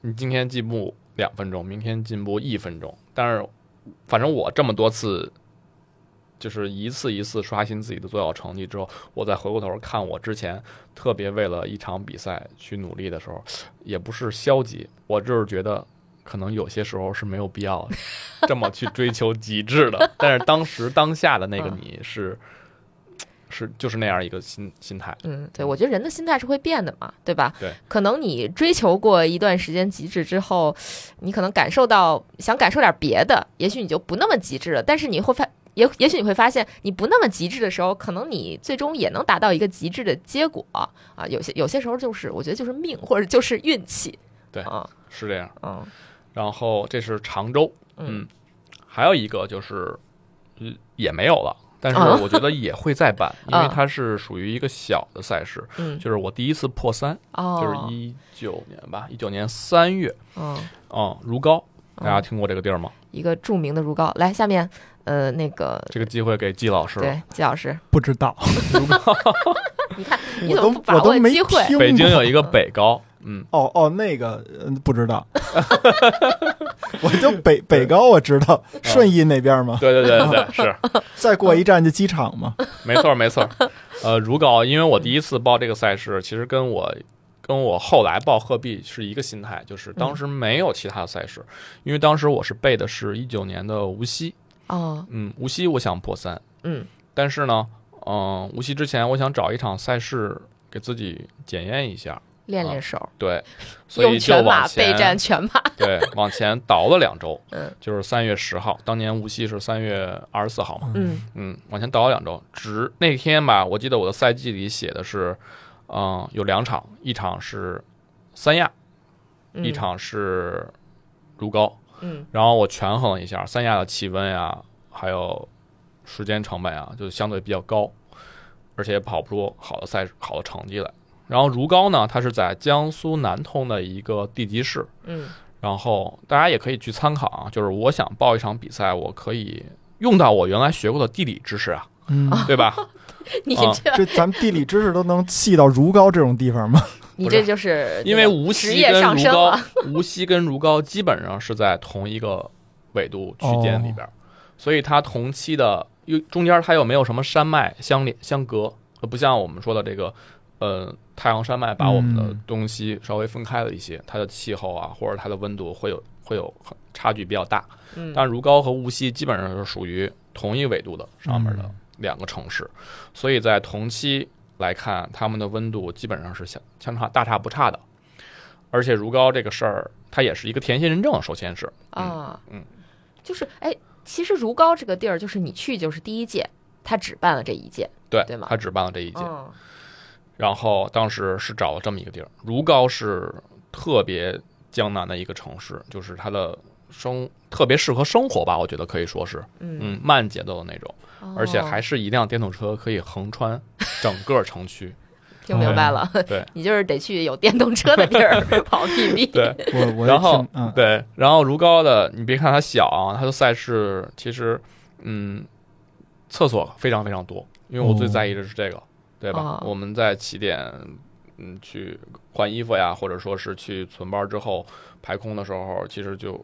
你今天进步两分钟，明天进步一分钟，但是反正我这么多次。就是一次一次刷新自己的最好成绩之后，我再回过头看我之前特别为了一场比赛去努力的时候，也不是消极，我就是觉得可能有些时候是没有必要这么去追求极致的。<laughs> 但是当时当下的那个你是、是就是那样一个心心态，嗯，对，我觉得人的心态是会变的嘛，对吧？对，可能你追求过一段时间极致之后，你可能感受到想感受点别的，也许你就不那么极致了。但是你会发，也也许你会发现，你不那么极致的时候，可能你最终也能达到一个极致的结果啊。有些有些时候就是，我觉得就是命，或者就是运气。<laughs> 对啊，是这样。嗯然后这是常州，嗯嗯，还有一个就是，嗯，也没有了。但是啊我觉得也会再办，<laughs> 因为啊它是属于一个小的赛事，嗯，就是我第一次破三，哦，就是一九年吧，一九年三月，嗯，嗯，如皋，大家嗯听过这个地儿吗？一个著名的如皋。来，下面呃那个这个机会给季老师了。对季老师，不知道，<laughs> 你看你我都怎么不把我都没握机会？北京有一个北高，嗯，哦哦，那个嗯不知道，<laughs> 我就北北高我知道，顺义那边吗？对对对对对，<laughs> 是再过一站就机场嘛。没错没错。呃，如皋，因为我第一次报这个赛事，其实跟我跟我后来报鹤壁是一个心态，就是当时没有其他的赛事，因为当时我是背的是一九年的无锡，哦，嗯，无锡我想破三，嗯。但是呢，嗯、无锡之前我想找一场赛事给自己检验一下，练练手，对，所以就全马往前备战全马。对，往前倒了两周，嗯就是三月十号，当年无锡是三月二十四号嘛，嗯。嗯，往前倒了两周，只那天吧，我记得我的赛季里写的是，嗯、有两场，一场是三亚，嗯，一场是如皋，嗯然后我权衡了一下，三亚的气温呀，还有时间成本啊，就相对比较高，而且跑不出好的赛好的成绩来。然后如皋呢，它是在江苏南通的一个地级市，嗯然后大家也可以去参考啊，就是我想报一场比赛，我可以用到我原来学过的地理知识啊，嗯，对吧？<laughs> <laughs> 你啊这这咱们地理知识都能细到如皋这种地方吗？<laughs> 你这就是因为无锡职业上跟如皋。，无锡跟如皋基本上是在同一个纬度区间里边儿，所以它同期的又中间它又没有什么山脉相连相隔，呃不像我们说的这个呃太阳山脉把我们的嗯东西稍微分开了一些，它的气候啊或者它的温度会有会有很差距比较大。嗯但如皋和无锡基本上是属于同一纬度的上面的嗯两个城市，所以在同期来看，它们的温度基本上是相相差大差不差的。而且如皋这个事儿，它也是一个田心认证，首先是，啊，嗯，就是哎，其实如皋这个地儿，就是你去就是第一届，他只办了这一届，对，对吗他只办了这一届。嗯然后当时是找了这么一个地儿，如皋是特别江南的一个城市，就是它的生特别适合生活吧，我觉得可以说是，嗯，嗯，慢节奏的那种，而且还哦是一辆电动车可以横穿整个城区。<laughs> 听明白了，对。<laughs> 你就是得去有电动车的地儿 <laughs> 跑 PB，对，我我然后嗯，对，然后如皋的，你别看它小啊，它的赛事其实，嗯，厕所非常非常多，因为我最哦。在意的是这个，对吧？哦。我们在起点，嗯，去换衣服呀，或者说是去存包之后排空的时候，其实就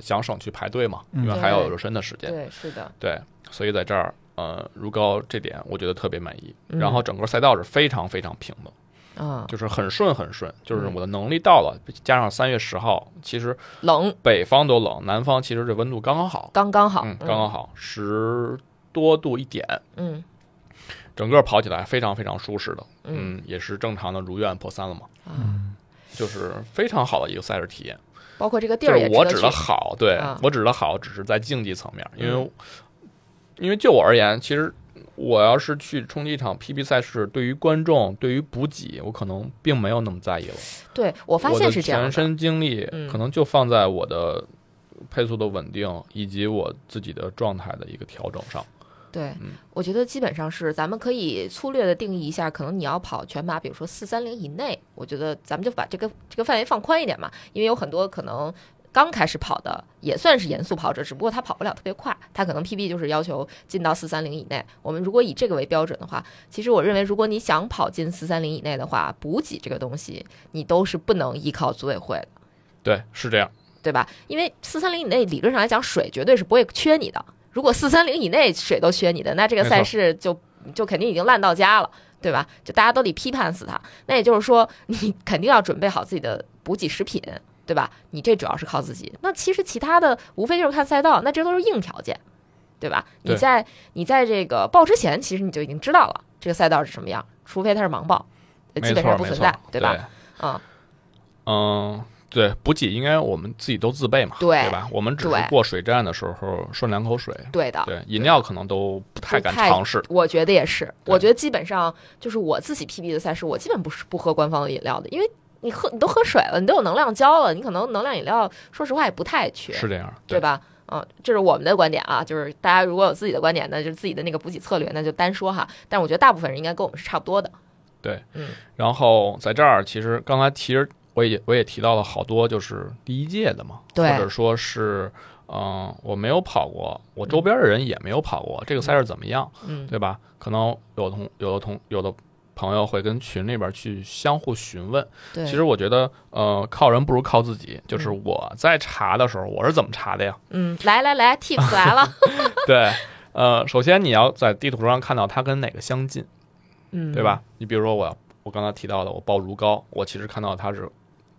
想省去排队嘛，嗯。因为还要有热身的时间，对，是的，对，所以在这儿，呃，如皋这点我觉得特别满意。嗯。然后整个赛道是非常非常平的，啊，就是很顺很顺，就是嗯我的能力到了，加上三月十号，其实冷。北方都冷，南方其实这温度刚刚好，刚刚好，嗯，刚刚好，十多度一点，嗯。整个跑起来非常非常舒适的，嗯。嗯，也是正常的如愿破三了嘛。嗯。就是非常好的一个赛事体验。包括这个地就是我指的好，对、啊我指的好，只是在竞技层面，因为、嗯因为就我而言，其实我要是去冲击一场 PB 赛事，对于观众、对于补给，我可能并没有那么在意了。对我发现是这样，全身精力嗯可能就放在我的配速的稳定以及我自己的状态的一个调整上。对嗯，我觉得基本上是咱们可以粗略的定义一下，可能你要跑全马，比如说四三零以内，我觉得咱们就把这个这个范围放宽一点嘛，因为有很多可能。刚开始跑的也算是严肃跑者，只不过他跑不了特别快，他可能 PB 就是要求进到四三零以内。我们如果以这个为标准的话，其实我认为，如果你想跑进四三零以内的话，补给这个东西你都是不能依靠组委会的。对，是这样。对吧？因为四三零以内理论上来讲，水绝对是不会缺你的。如果四三零以内水都缺你的，那这个赛事就就肯定已经烂到家了，对吧？就大家都得批判死它。那也就是说，你肯定要准备好自己的补给食品，对吧？你这主要是靠自己。那其实其他的无非就是看赛道，那这都是硬条件，对吧？你在你在这个报之前，其实你就已经知道了这个赛道是什么样，除非它是盲报，基本上不存在，，对吧？啊、嗯，对，补给应该我们自己都自备嘛，对吧？我们只是过水站的时候顺两口水，对的。对，饮料可能都不太敢尝试。我觉得也是，我觉得基本上就是我自己 PB 的赛事，我基本不是不喝官方的饮料的，因为你喝你都喝水了，你都有能量胶了，你可能能量饮料说实话也不太缺，是这样，对？吧？嗯，这是我们的观点啊，就是大家如果有自己的观点，那就是自己的那个补给策略，那就单说哈。但是我觉得大部分人应该跟我们是差不多的。对，嗯然后在这儿，其实刚才其实我也我也提到了好多，就是第一届的嘛，对或者说是，嗯、我没有跑过，我周边的人也没有跑过，这个赛事怎么样，嗯，对吧？可能有的同有的同有的朋友会跟群里边去相互询问。对，其实我觉得，呃，靠人不如靠自己。就是嗯我在查的时候，我是怎么查的呀？嗯，来来来，tips 来了，<laughs> 对，呃，首先你要在地图上看到它跟哪个相近。嗯，对吧？你比如说我我刚才提到的，我报如皋，我其实看到它是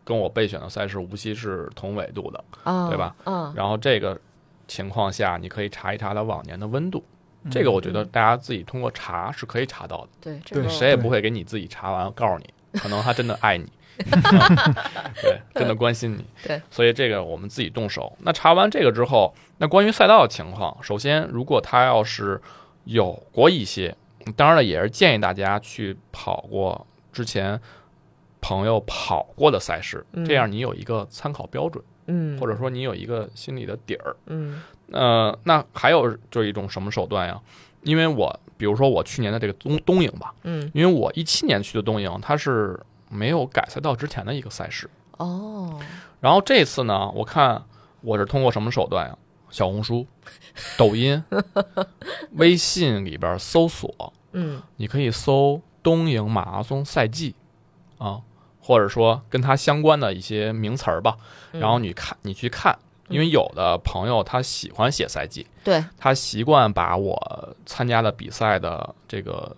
跟我备选的赛事无锡是同纬度的，啊，对吧？嗯，然后这个情况下，你可以查一查它往年的温度，嗯这个我觉得大家自己通过查是可以查到的，对，这对个谁也不会给你自己查完告诉你，可能他真的爱你。<laughs> 嗯对，真的关心你。对，所以这个我们自己动手。那查完这个之后，那关于赛道的情况，首先，如果他要是有过一些，当然了，也是建议大家去跑过之前朋友跑过的赛事，嗯这样你有一个参考标准，嗯，或者说你有一个心里的底儿。嗯呃，那还有就是一种什么手段呀？因为我比如说我去年的这个东东营吧，嗯因为我一七年去的东营，它是没有改赛道之前的一个赛事。哦，然后这次呢，我看我是通过什么手段呀？小红书、抖音、<laughs> 微信里边搜索，嗯你可以搜东营马拉松赛季啊，或者说跟它相关的一些名词儿吧。嗯然后你看，你去看，因为有的朋友他喜欢写赛季，对，他习惯把我参加的比赛的这个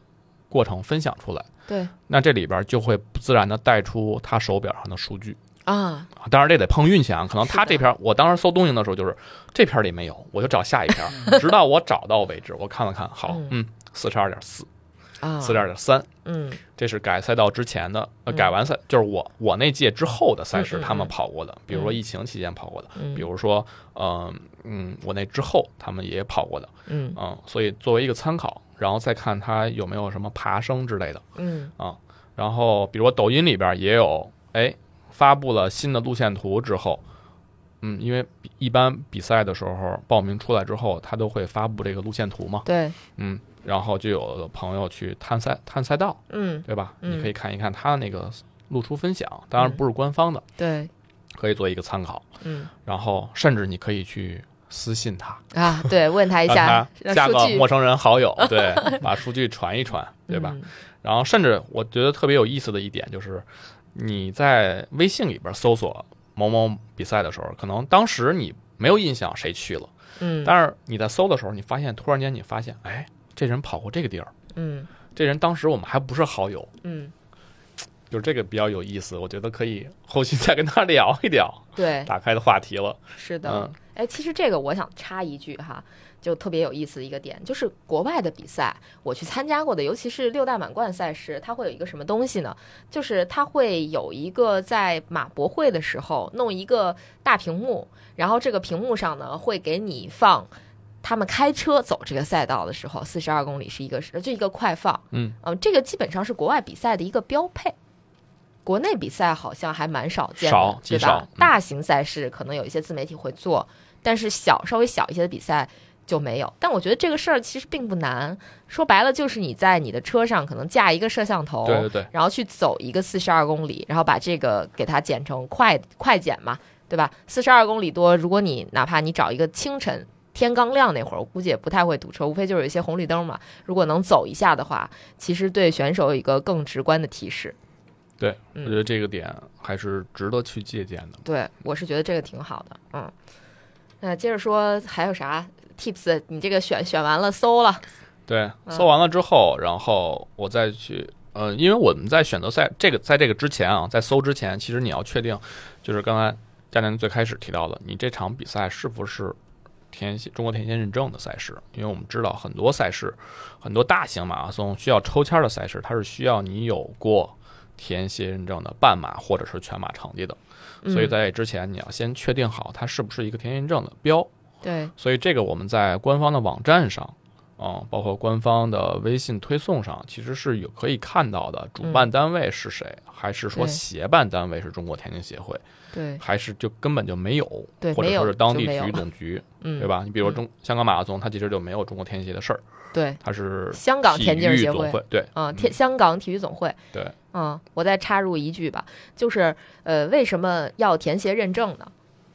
过程分享出来。对那这里边就会不自然的带出他手表上的数据啊，啊，当然这得碰运气啊，可能他这篇我当时搜东营的时候，就是这篇里没有，我就找下一篇，<laughs> 直到我找到为止。我看了看，好嗯，嗯，四十二点四，啊，四点三，嗯。这是改赛道之前的，呃，嗯。改完赛就是我我那届之后的赛事，他们嗯跑过的，比如说嗯。疫情期间跑过的，嗯，比如说，嗯嗯，我那之后他们也跑过的，嗯。嗯，所以作为一个参考，然后再看他有没有什么爬升之类的。嗯。啊然后，比如说抖音里边也有，哎，发布了新的路线图之后，嗯，因为一般比赛的时候报名出来之后，他都会发布这个路线图嘛，对，嗯，然后就有朋友去探赛探赛道，嗯。对吧？嗯。你可以看一看他的那个路出分享，当然嗯。不是官方的，对，可以做一个参考。嗯。然后甚至你可以去私信他，啊，对，问他一下，加个陌生人好友，<laughs> 对，把数据传一传，对吧？嗯然后甚至我觉得特别有意思的一点就是，你在微信里边搜索某某比赛的时候，可能当时你没有印象谁去了，嗯，但是你在搜的时候，你发现突然间你发现，哎，这人跑过这个地儿，嗯这人当时我们还不是好友，嗯，就是这个比较有意思，我觉得可以后续再跟他聊一聊，对，打开的话题了。是的嗯。哎，其实这个我想插一句哈，就特别有意思的一个点，就是国外的比赛，我去参加过的，尤其是六大满贯赛事，它会有一个什么东西呢？就是它会有一个在马博会的时候弄一个大屏幕，然后这个屏幕上呢会给你放他们开车走这个赛道的时候，四十二公里是一个是就一个快放，嗯嗯，这个基本上是国外比赛的一个标配。国内比赛好像还蛮少见的，少极对吧少嗯？大型赛事可能有一些自媒体会做，但是小稍微小一些的比赛就没有。但我觉得这个事儿其实并不难，说白了就是你在你的车上可能架一个摄像头，对对对，然后去走一个四十二公里，然后把这个给它剪成快快剪嘛，对吧？四十二公里多，如果你哪怕你找一个清晨天刚亮那会儿，我估计也不太会堵车，无非就是有一些红绿灯嘛。如果能走一下的话，其实对选手有一个更直观的提示。对，嗯我觉得这个点还是值得去借鉴的。对我是觉得这个挺好的，嗯。那接着说还有啥 tips？你这个选选完了搜了，对，嗯搜完了之后，然后我再去，呃，因为我们在选择赛这个在这个之前啊，在搜之前，其实你要确定，就是刚才佳宁最开始提到的，你这场比赛是不是田协中国田径认证的赛事？因为我们知道很多赛事，很多大型马拉松需要抽签的赛事，它是需要你有过田协认证的半马或者是全马成绩的，所以嗯在这之前你要先确定好它是不是一个田协认证的标。对，所以这个我们在官方的网站上，啊、包括官方的微信推送上，其实是有可以看到的。主办单位是谁，还是说协办单位是中国田径协会，对还是就根本就没有，对，或者说是当地体育总局，嗯，对吧？你比如嗯中、香港马拉松，它其实就没有中国田径协的事儿，对，它是香港田径协会，对，嗯，天香港体育总会。对，嗯，我再插入一句吧，就是呃，为什么要田协认证呢？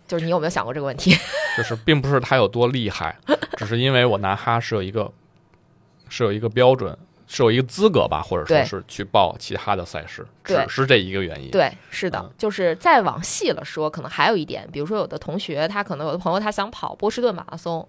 就是你有没有想过这个问题？<laughs> 就是并不是他有多厉害，只是因为我拿哈是有一个是有一个标准，是有一个资格吧，或者说是去报其他的赛事，只是这一个原因。对，是的嗯，就是再往细了说，可能还有一点，比如说有的同学他可能有的朋友他想跑波士顿马拉松，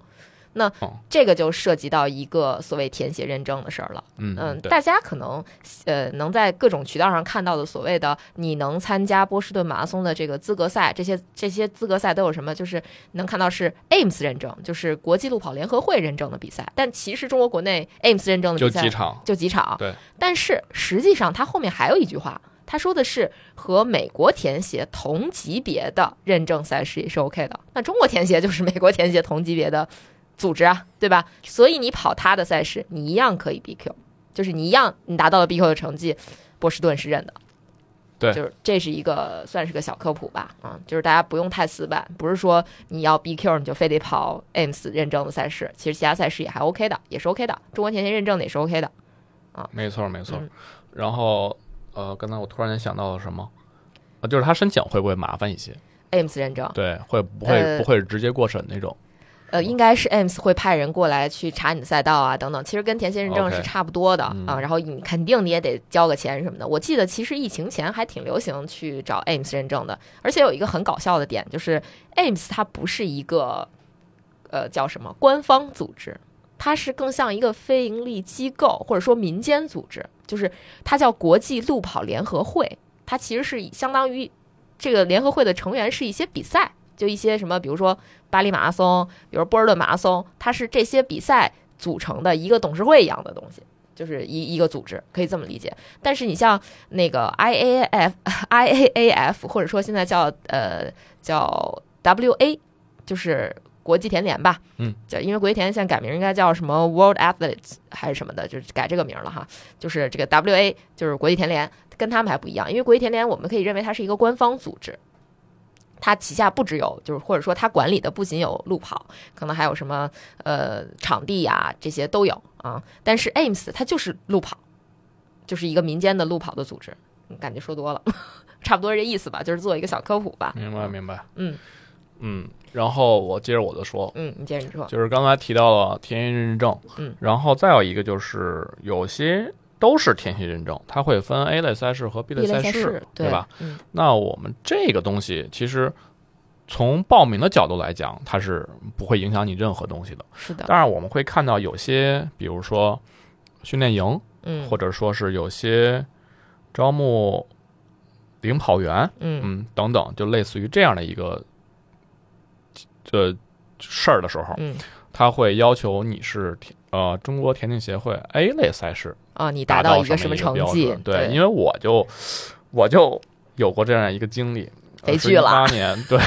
那哦这个就涉及到一个所谓填写认证的事儿了。嗯嗯，大家可能呃能在各种渠道上看到的所谓的你能参加波士顿马拉松的这个资格赛，这些这些资格赛都有什么？就是能看到是 AIMS 认证，就是国际路跑联合会认证的比赛。但其实中国国内 AIMS 认证的就比赛几场，就几场，对。但是实际上它后面还有一句话，他说的是和美国田协同级别的认证赛事也是 OK 的。那中国田协就是美国田协同级别的组织啊，对吧？所以你跑他的赛事，你一样可以 BQ，就是你一样你达到了 BQ 的成绩，波士顿是认的。对就是这是一个算是个小科普吧，啊，就是大家不用太死板，不是说你要 BQ 你就非得跑 AIMS 认证的赛事，其实其他赛事也还 OK 的，也是 OK 的，中国田径认证的也是 OK 的。啊没错没错。嗯然后呃，刚才我突然间想到了什么？啊，就是他申请会不会麻烦一些？AIMS 认证，对，会不会、呃不会直接过审那种？呃，应该是 AIMS 会派人过来去查你的赛道啊，等等。其实跟田协认证是差不多的嗯啊。然后你肯定你也得交个钱什么的。我记得其实疫情前还挺流行去找 AIMS 认证的，而且有一个很搞笑的点，就是 AIMS 它不是一个呃叫什么官方组织，它是更像一个非盈利机构或者说民间组织，就是它叫国际路跑联合会，它其实是相当于这个联合会的成员是一些比赛，就一些什么，比如说巴黎马拉松，比如波尔顿马拉松，它是这些比赛组成的一个董事会一样的东西，就是一一个组织，可以这么理解。但是你像那个 IAAF、<laughs> IAAF，或者说现在叫呃叫 WA，就是国际田联吧，嗯，叫因为国际田联现在改名应该叫什么 World Athletes 还是什么的，就是改这个名了哈。就是这个 WA 就是国际田联，跟他们还不一样，因为国际田联我们可以认为它是一个官方组织。它旗下不只有，就是或者说它管理的不仅有路跑，可能还有什么呃场地呀、这些都有啊。但是 AIMS 它就是路跑，就是一个民间的路跑的组织。嗯感觉说多了，<laughs> 差不多这意思吧，就是做一个小科普吧。明白明白。嗯嗯，然后我接着我的说，嗯，你接着你说。就是刚才提到了田协认证，嗯，然后再有一个就是有些都是田径认证，它会分 A 类赛事和 B 类赛事事，，对吧？？嗯那我们这个东西其实从报名的角度来讲，它是不会影响你任何东西的。是的，当然，我们会看到有些，比如说训练营，嗯或者说是有些招募领跑员，嗯嗯，等等，就类似于这样的一个这事儿的时候，嗯他会要求你是呃中国田径协会 A 类赛事啊，你达到一个什么成绩？对，因为我就我就有过这样一个经历，悲剧了。一八年，对，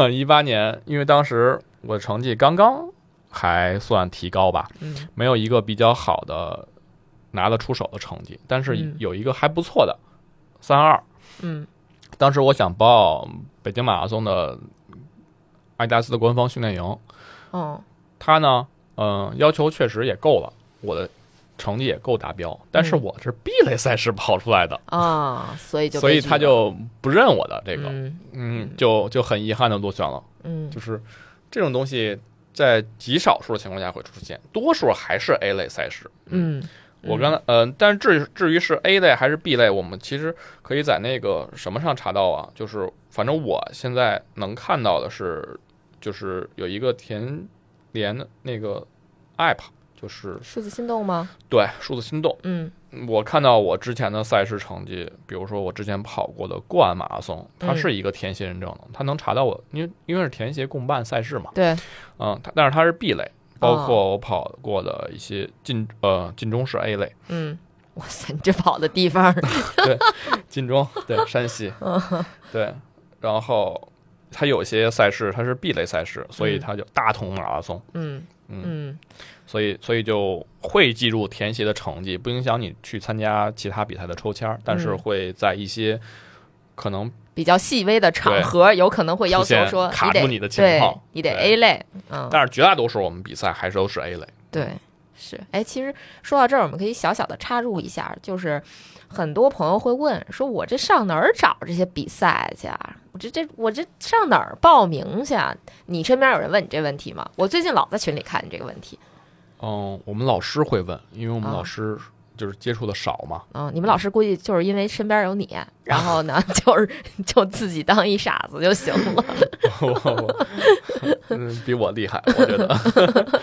我一八年，因为当时我的成绩刚刚还算提高吧，嗯，没有一个比较好的拿得出手的成绩，但是有一个还不错的三二，嗯，当时我想报北京马拉松的阿迪达斯的官方训练营，哦，他呢，嗯，要求确实也够了，我的。成绩也够达标，但是我是 B 类赛事跑出来的啊，所以就所以他就不认我的这个，嗯，就就很遗憾的落选了。嗯，就是这种东西在极少数的情况下会出现，多数还是 A 类赛事。嗯，我刚才嗯，但是至于至于是 A 类还是 B 类，我们其实可以在那个什么上查到啊，就是反正我现在能看到的是，就是有一个田联的那个 App。就是数字心动吗？对，数字心动。嗯，我看到我之前的赛事成绩，比如说我之前跑过的冠马拉松，它是一个田协认证的，它能查到我，因为因为是田协共办赛事嘛。对，嗯，它但是它是 B 类，包括我跑过的一些晋呃晋中是 A 类。嗯，哇塞，你这跑的地方，对，晋中对山西，<laughs> 对，然后它有些赛事它是 B 类赛事，所以它就大同马拉松。嗯嗯。所以，所以就会记住田协的成绩，不影响你去参加其他比赛的抽签但是会在一些可能比较细微的场合，有可能会要求说卡住你的情况，你得 A 类。嗯，但是绝大多数我们比赛还是都是 A 类。对，是。哎，其实说到这儿，我们可以小小的插入一下，就是很多朋友会问，说我这上哪儿找这些比赛去啊？我这这我这上哪儿报名去？啊？你身边有人问你这问题吗？我最近老在群里看你这个问题。嗯，我们老师会问，因为我们老师就是接触的少嘛。嗯，你们老师估计就是因为身边有你，然后呢，<laughs> 就是就自己当一傻子就行了。嗯，比我厉害，我觉得。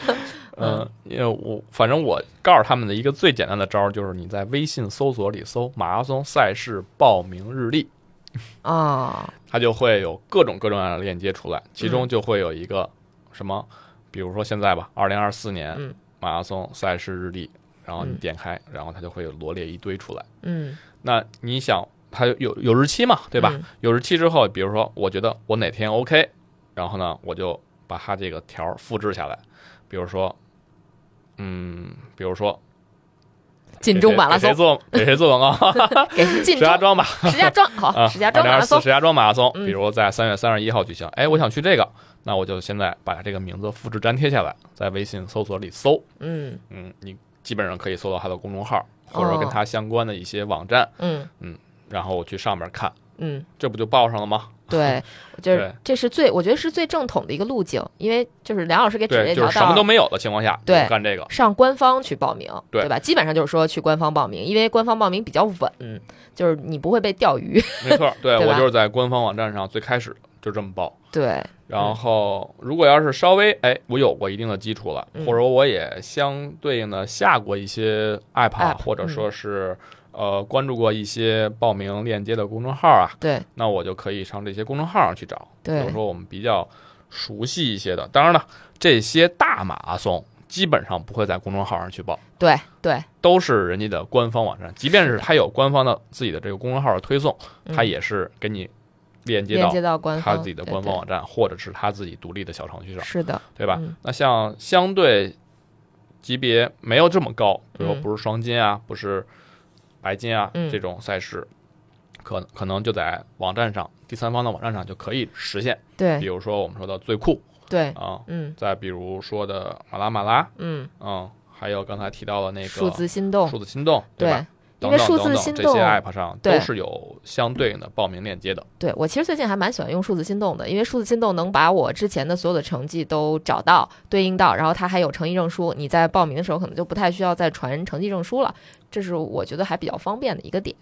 <laughs> 嗯，因为我反正我告诉他们的一个最简单的招儿就是你在微信搜索里搜“马拉松赛事报名日历”，啊，<laughs> 它就会有各种各种样的链接出来，其中就会有一个什么，比如说现在吧，二零二四年。马拉松赛事日历，然后你点开，然后它就会有罗列一堆出来。嗯，那你想，它有有日期嘛，对吧？有日期之后，比如说，我觉得我哪天 OK，然后呢，我就把它这个条复制下来。比如说，嗯，比如说，晋中马拉松，给谁做给谁做广告？<laughs> 给石家庄吧，石家庄好，石家庄马拉松，石家庄马拉松，比如在三月三十一号举行。哎，我想去这个。那我就现在把这个名字复制粘贴下来，在微信搜索里搜，嗯嗯，你基本上可以搜到他的公众号，或者跟他相关的一些网站，嗯嗯，然后我去上面看，嗯，这不就报上了吗？<laughs> 对，就是这是最我觉得是最正统的一个路径，因为就是梁老师给指了一条道，什么都没有的情况下，对，干这个上官方去报名，对吧？基本上就是说去官方报名，因为官方报名比较稳，就是你不会被钓鱼。没错，对我就是在官方网站上最开始就这么报，对。然后，如果要是稍微哎，我有过一定的基础了，或者我也相对应的下过一些 app，或者说是呃关注过一些报名链接的公众号啊，对，那我就可以上这些公众号上去找。对，比如说我们比较熟悉一些的，当然了，这些大马拉松基本上不会在公众号上去报，对对，都是人家的官方网站，即便是他有官方的自己的这个公众号的推送，他也是给你。连接到他自己的官方网站，或者是他自己独立的小程序上，是的，对吧？那像相对级别没有这么高，比如不是双金啊，不是白金啊这种赛事，可可能就在网站上，第三方的网站上就可以实现。对，比如说我们说的最酷，对啊，嗯，再比如说的马拉马拉，嗯嗯，还有刚才提到的那个数字心动，数字心动，对吧？因为数字心动这些 app 上都是有相对应的报名链接的。对我其实最近还蛮喜欢用数字心动的，因为数字心动能把我之前的所有的成绩都找到对应到，然后它还有成绩证书，你在报名的时候可能就不太需要再传成绩证书了，这是我觉得还比较方便的一个点。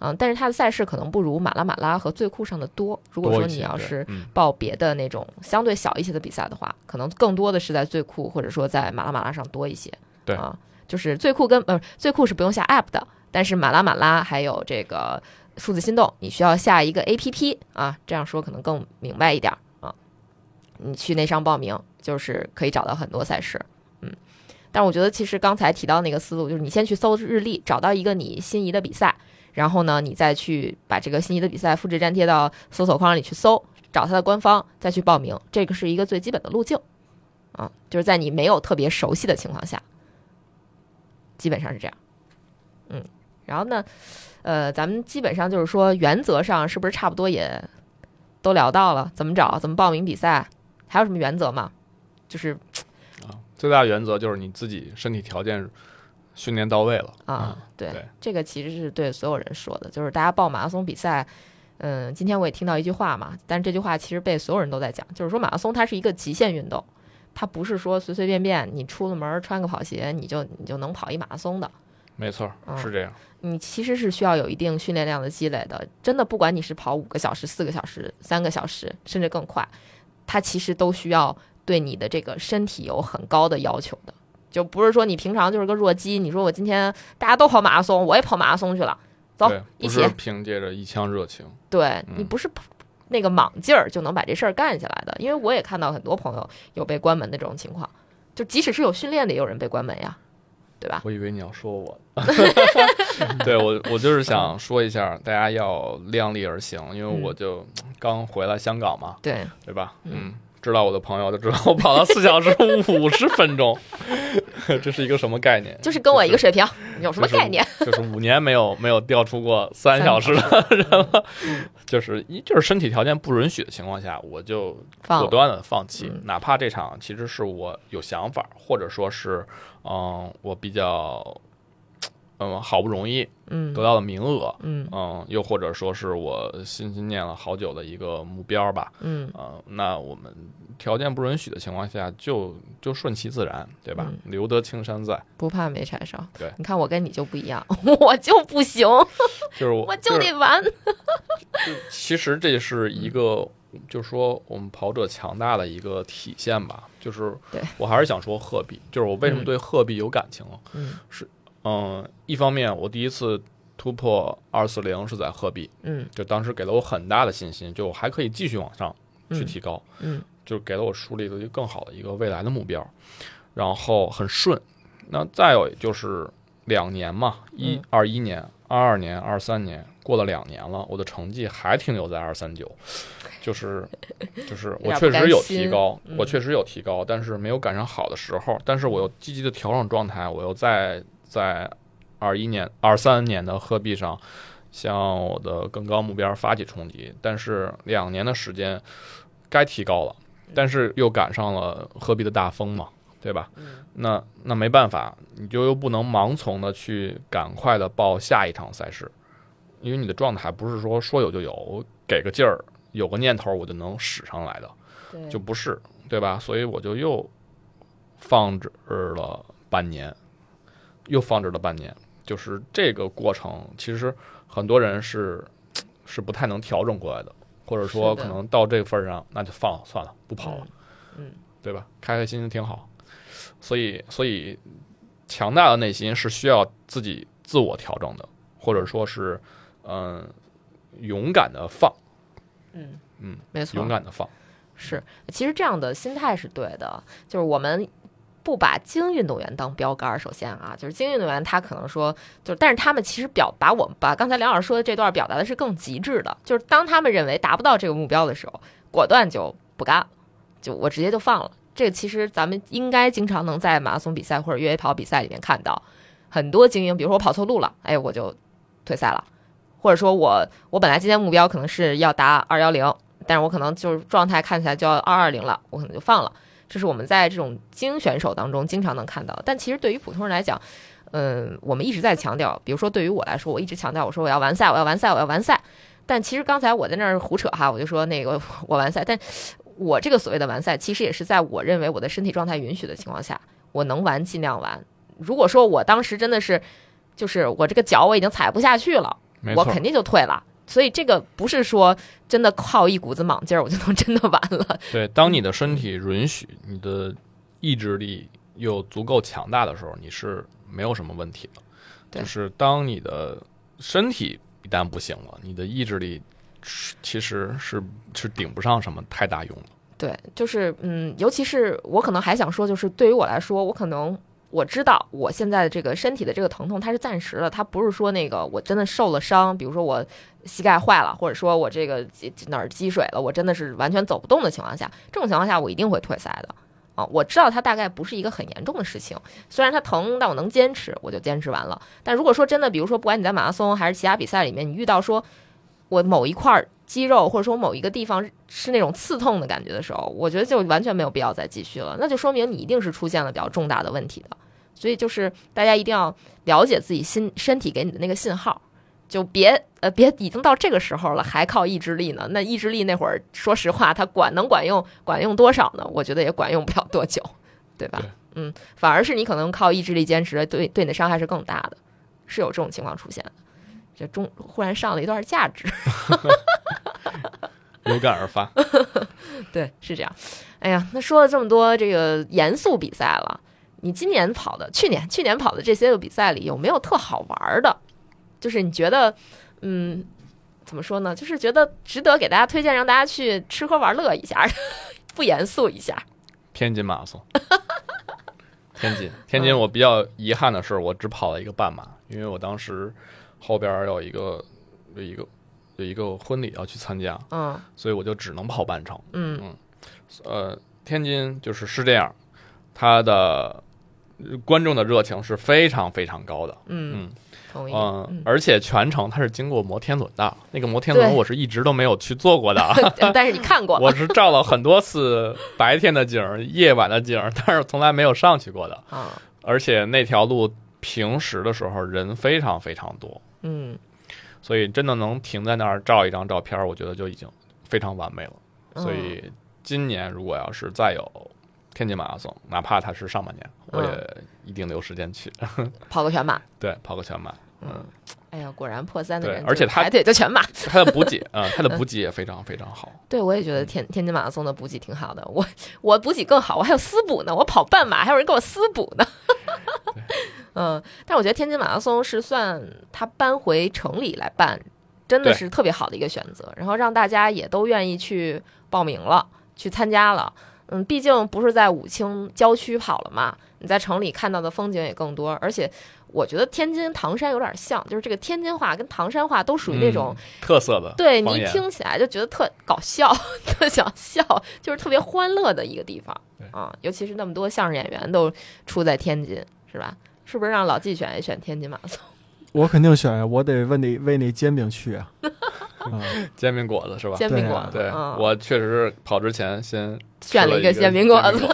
嗯，但是它的赛事可能不如马拉马拉和最酷上的多。如果说你要是报别的那种相对小一些的比赛的话，可能更多的是在最酷或者说在马拉马拉上多一些。对啊，就是最酷跟呃最酷是不用下 app 的。但是马拉马拉还有这个数字心动，你需要下一个 A P P 啊，这样说可能更明白一点啊。你去内商报名，就是可以找到很多赛事。嗯，但我觉得其实刚才提到那个思路，就是你先去搜日历，找到一个你心仪的比赛，然后呢，你再去把这个心仪的比赛复制粘贴到搜索框里去搜，找它的官方，再去报名，这个是一个最基本的路径。啊，就是在你没有特别熟悉的情况下，基本上是这样。嗯，然后呢，呃，咱们基本上就是说，原则上是不是差不多也都聊到了？怎么找？怎么报名比赛？还有什么原则吗？就是啊，最大原则就是你自己身体条件训练到位了啊，对，对这个其实是对所有人说的，就是大家报马拉松比赛。嗯，今天我也听到一句话嘛，但是这句话其实被所有人都在讲，就是说马拉松它是一个极限运动，它不是说随随便便你出了门儿穿个跑鞋你就你就能跑一马拉松的。没错，嗯是这样。你其实是需要有一定训练量的积累的。真的，不管你是跑五个小时、四个小时、三个小时，甚至更快，它其实都需要对你的这个身体有很高的要求的。就不是说你平常就是个弱鸡，你说我今天大家都跑马拉松，我也跑马拉松去了，走，一起。凭借着一腔热情。对嗯你不是那个莽劲儿就能把这事儿干下来的。因为我也看到很多朋友有被关门的这种情况，就即使是有训练的，也有人被关门呀，对吧？我以为你要说我，<laughs> 对我，我就是想说一下，大家要量力而行，因为我就刚回来香港嘛，对，对吧？嗯。嗯，知道我的朋友都知道我跑了四小时五十分钟，<laughs> 这是一个什么概念？就是跟我一个水平，你有什么概念？就是五年没有没有掉出过三小时的人了，就是一就是身体条件不允许的情况下，我就果断的放弃。嗯，哪怕这场其实是我有想法，或者说是嗯我比较嗯好不容易嗯得到的名额，嗯嗯，又或者说是我心心念了好久的一个目标吧，嗯呃，那我们条件不允许的情况下，就就顺其自然，对吧？嗯留得青山在，不怕没柴烧。对你看我跟你就不一样，<laughs> 我就不行，<laughs> 就是我我就得玩。其实这是一个，就是说我们跑者强大的一个体现吧。就是对我还是想说鹤壁，就是我为什么嗯对鹤壁有感情了。嗯嗯，一方面我第一次突破二四零是在鹤壁，嗯。就当时给了我很大的信心，就我还可以继续往上去提高，嗯。就给了我树立了一个更好的一个未来的目标，然后很顺。那再有就是两年嘛，一嗯。二一年、二二年、二三年，过了两年了，我的成绩还停留在二三九，就是就是 <laughs> 我确实有提高，嗯。我确实有提高，但是没有赶上好的时候，但是我又积极的调整状态，我又在在二一年、二三年的鹤壁上向我的更高目标发起冲击，但是两年的时间该提高了，但是又赶上了鹤壁的大风嘛，对吧？嗯。那那没办法，你就又不能盲从的去赶快的报下一场赛事，因为你的状态不是说说有就有，给个劲儿，有个念头我就能使上来的，对，就不是，对吧？所以我就又放置了半年，又放置了半年，就是这个过程，其实很多人是是不太能调整过来的，或者说可能到这个份儿上，那就放了算了，不跑了。嗯对吧？开开心心挺好。所以，所以强大的内心是需要自己自我调整的，或者说是，嗯、勇敢的放，嗯嗯，没错，勇敢的放。是，其实这样的心态是对的，就是我们不把精英运动员当标杆儿。首先啊，就是精英运动员他可能说，就是但是他们其实表把我们把刚才梁老师说的这段表达的是更极致的，就是当他们认为达不到这个目标的时候，果断就不干了，就我直接就放了。这个其实咱们应该经常能在马拉松比赛或者越野跑比赛里面看到很多精英，比如说我跑错路了，哎，我就退赛了，或者说我我本来今天目标可能是要达二幺零，但是我可能就是状态看起来就要二二零了，我可能就放了。这是我们在这种精英选手当中经常能看到。但其实对于普通人来讲，嗯，我们一直在强调，比如说对于我来说，我一直强调我说我要完赛，我要完赛，我要完赛。但其实刚才我在那儿胡扯哈，我就说那个我完赛，但我这个所谓的完赛，其实也是在我认为我的身体状态允许的情况下，我能玩尽量玩。如果说我当时真的是，就是我这个脚我已经踩不下去了，我肯，定就退了。所以这个不是说真的靠一股子莽劲儿我就能真的完了。对，当你的身体允许，你的意志力又足够强大的时候，你是没有什么问题的。就是当你的身体一旦不行了，你的意志力是其实是是顶不上什么太大用的。对，就是嗯，尤其是我可能还想说，就是对于我来说，我可能我知道我现在的这个身体的这个疼痛它是暂时的，它不是说那个我真的受了伤，比如说我膝盖坏了，或者说我这个哪儿积水了，我真的是完全走不动的情况下，这种情况下我一定会退赛的。啊，我知道它大概不是一个很严重的事情，虽然它疼，但我能坚持，我就坚持完了。但如果说真的，比如说不管你在马拉松还是其他比赛里面，你遇到说我某一块肌肉或者说某一个地方是那种刺痛的感觉的时候，我觉得就完全没有必要再继续了，那就说明你一定是出现了比较重大的问题的。所以就是大家一定要了解自己心身体给你的那个信号。就别呃别已经到这个时候了，还靠意志力呢？那意志力那会儿，说实话，它管能管用，管用多少呢？我觉得也管用不了多久，对吧？对嗯，反而是你可能靠意志力坚持，对对你的伤害是更大的，是有这种情况出现的。这中忽然上了一段价值，<laughs> 有感而发。<laughs> 对，是这样。哎呀，那说了这么多这个严肃比赛了，你今年跑的，去年去年跑的这些个比赛里，有没有特好玩的？就是你觉得，嗯，怎么说呢？就是觉得值得给大家推荐，让大家去吃喝玩乐一下，<laughs> 不严肃一下。天津马拉松，<laughs> 天津，天津，我比较遗憾的是，我只跑了一个半马，因为我当时后边有一个有一个有一个婚礼要去参加，嗯所以我就只能跑半程。嗯嗯呃，天津就是是这样，它的呃观众的热情是非常非常高的，嗯，嗯。同意。嗯嗯，而且全程它是经过摩天轮的，那个摩天轮我是一直都没有去坐过的，<laughs> 但是你看过，<laughs> 我是照了很多次白天的景儿、夜晚的景儿，但是从来没有上去过的。啊，而且那条路平时的时候人非常非常多，嗯，所以真的能停在那儿照一张照片儿，我觉得就已经非常完美了。嗯。所以今年如果要是再有天津马拉松，哪怕它是上半年，我也一定留时间去。<laughs> 跑个全马。对，跑个全马，嗯，哎呀，果然破三的人，而且他排队就全马。<laughs> 他的补给啊、他的补给也非常非常好。<laughs> 对，我也觉得天天津马拉松的补给挺好的。我我补给更好，我还有私补呢。我跑半马还有人给我私补呢。嗯，但我觉得天津马拉松是算他搬回城里来办，真的是特别好的一个选择。然后让大家也都愿意去报名了，去参加了。嗯，毕竟不是在武清郊区跑了嘛，你在城里看到的风景也更多。而且我觉得天津唐山有点像，就是这个天津话跟唐山话都属于那种嗯特色的对你一听起来就觉得特搞笑，<laughs> 特想笑，就是特别欢乐的一个地方对啊。尤其是那么多相声演员都出在天津，是吧？是不是让老纪选一选天津马拉松？<laughs> 我肯定选呀，我得为那为那煎饼去啊。<laughs> 啊，煎饼果子是吧？煎饼果子，对，嗯、我确实是跑之前先选了一个煎煎饼果子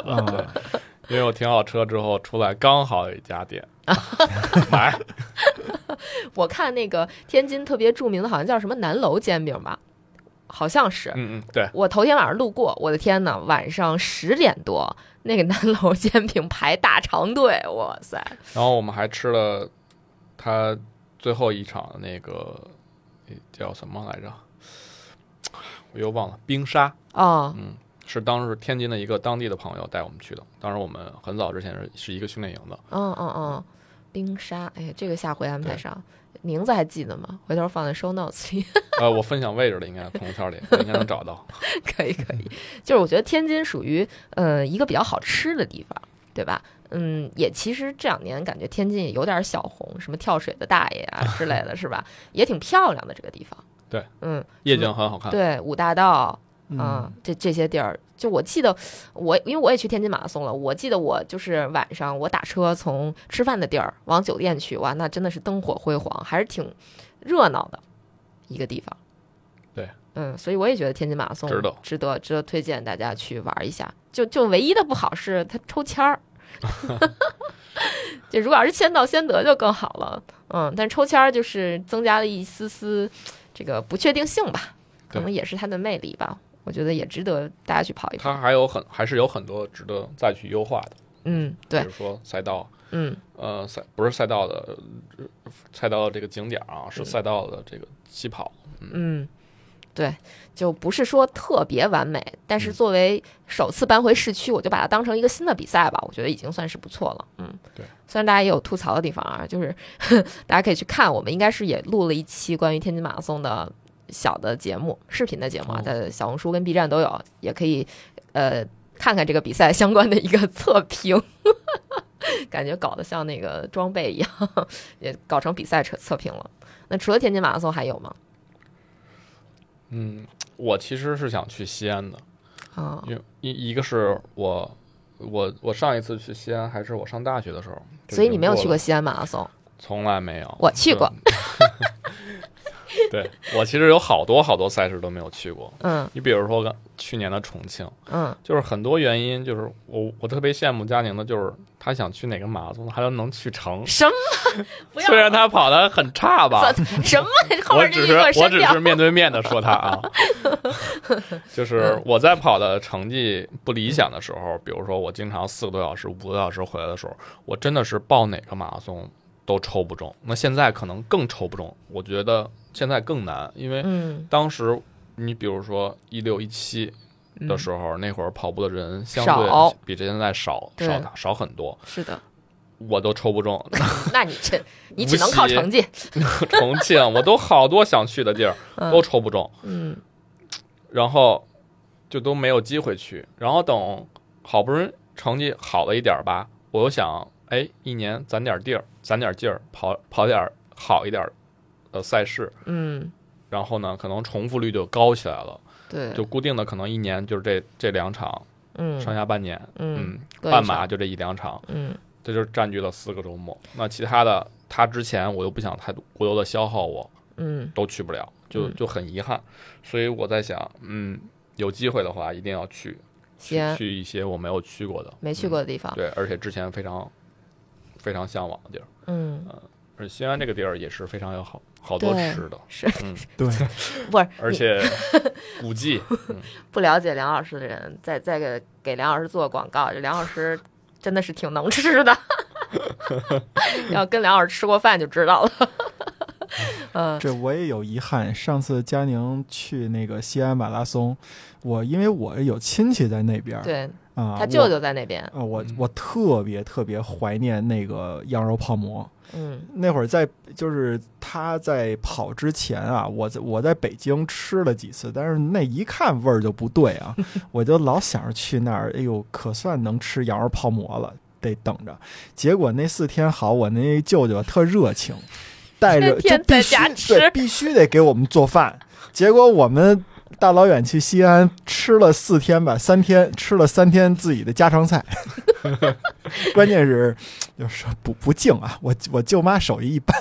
<laughs> 因为我停好车之后出来刚好有一家店，<laughs> 买 <laughs> 我看那个天津特别著名的，好像叫什么南楼煎饼吧，好像是。嗯嗯，对，我头天晚上路过，我的天呐，晚上十点多，那个南楼煎饼排大长队，哇塞！然后我们还吃了他最后一场的那个那叫什么来着？我又忘了，冰沙哦，是当时天津的一个当地的朋友带我们去的。当时我们很早之前是是一个训练营的，嗯嗯嗯，冰沙，哎，这个下回安排上，名字还记得吗？回头放在 show notes 里，<laughs> 呃，我分享位置了，应该朋友圈里应该能找到。<laughs> 可以可以。就是我觉得天津属于呃一个比较好吃的地方，对吧？嗯，也其实这两年感觉天津也有点小红，什么跳水的大爷啊之类的，是吧？也挺漂亮的这个地方。对，嗯，夜景很好看，对，五大道，嗯啊，这这些地儿，就我记得我，因为我也去天津马拉松了，我记得我就是晚上我打车从吃饭的地儿往酒店去，哇，那真的是灯火辉煌，还是挺热闹的一个地方。对，嗯，所以我也觉得天津马拉松值得值得值得推荐大家去玩一下。就就唯一的不好是它抽签儿。<laughs> <laughs> 就如果要是先到先得就更好了，嗯，但抽签儿就是增加了一丝丝这个不确定性吧，可能也是它的魅力吧。我觉得也值得大家去跑一跑。它还有很还是有很多值得再去优化的，嗯，对，比如说赛道，嗯。呃，赛不是赛道的呃赛道的这个景点啊，是赛道的这个起跑，嗯，对，就不是说特别完美，但是嗯。作为首次搬回市区，我就把它当成一个新的比赛吧，我觉得已经算是不错了。嗯，对。虽然大家也有吐槽的地方啊，就是 <laughs> 大家可以去看，我们应该是也录了一期关于天津马拉松的小的节目，视频的节目啊，哦在小红书跟 B 站都有，也可以呃看看这个比赛相关的一个测评，<laughs> 感觉搞得像那个装备一样，<laughs> 也搞成比赛测测评了。那除了天津马拉松还有吗？嗯，我其实是想去西安的，啊、因为一一个是我我我上一次去西安还是我上大学的时候，所以你没有去过西安马拉松？从来没有，我去过就。<laughs> 对我其实有好多好多赛事都没有去过。嗯你比如说刚去年的重庆，嗯，就是很多原因，就是我我特别羡慕佳宁的，就是他想去哪个马拉松，他都能去成。什么？不要虽然他跑的很差吧，什么 <laughs> 我只是我只是。面对面的说他啊，<laughs> 就是我在跑的成绩不理想的时候，比如说我经常四个多小时、五个多小时回来的时候，我真的是报哪个马拉松都抽不中。那现在可能更抽不中，我觉得现在更难，因为嗯，当时你比如说一六一七嗯。的时候，那会儿跑步的人相对比这现在少对。少少很多，是的，我都抽不中。<laughs> 那你这你只能靠成绩。<laughs> 重庆我都好多想去的地儿都嗯抽不中。嗯。然后就都没有机会去。然后等好不容易成绩好了一点儿吧，我又想，哎，一年攒点地儿，攒点劲儿，跑跑点儿好一点儿的赛事。嗯，然后呢，可能重复率就高起来了，对，就固定的可能一年就是这这两场，嗯上下半年，嗯半马就这一两场，嗯这就占据了四个周末。那其他的，他之前我又不想太过多的消耗我，嗯都去不了，就嗯就很遗憾。所以我在想，嗯，有机会的话一定要去，去去一些我没有去过的、没去过的地方嗯，对，而且之前非常非常向往的地儿。嗯，而西安这个地儿也是非常有好好多吃的，是嗯，<laughs> 对，<laughs> 不是？而且 <laughs> 古迹，不了解梁老师的人，再再给给梁老师做广告，这梁老师真的是挺能吃的，要跟梁老师吃过饭就知道了。嗯这我也有遗憾。上次佳宁去那个西安马拉松，我因为我有亲戚在那边儿，对啊，他舅舅在那边，我啊，我嗯我特别特别怀念那个羊肉泡馍。嗯那会儿在就是他在跑之前啊，我在我在北京吃了几次，但是那一看味儿就不对啊，<laughs> 我就老想着去那儿，哎呦，可算能吃羊肉泡馍了，得等着。结果那四天好，我那舅舅特热情，带着就天天在必须对必须得给我们做饭。结果我们大老远去西安吃了四天吧，三天吃了三天自己的家常菜。<laughs> 关键是就是不不敬啊，我我舅妈手艺一般。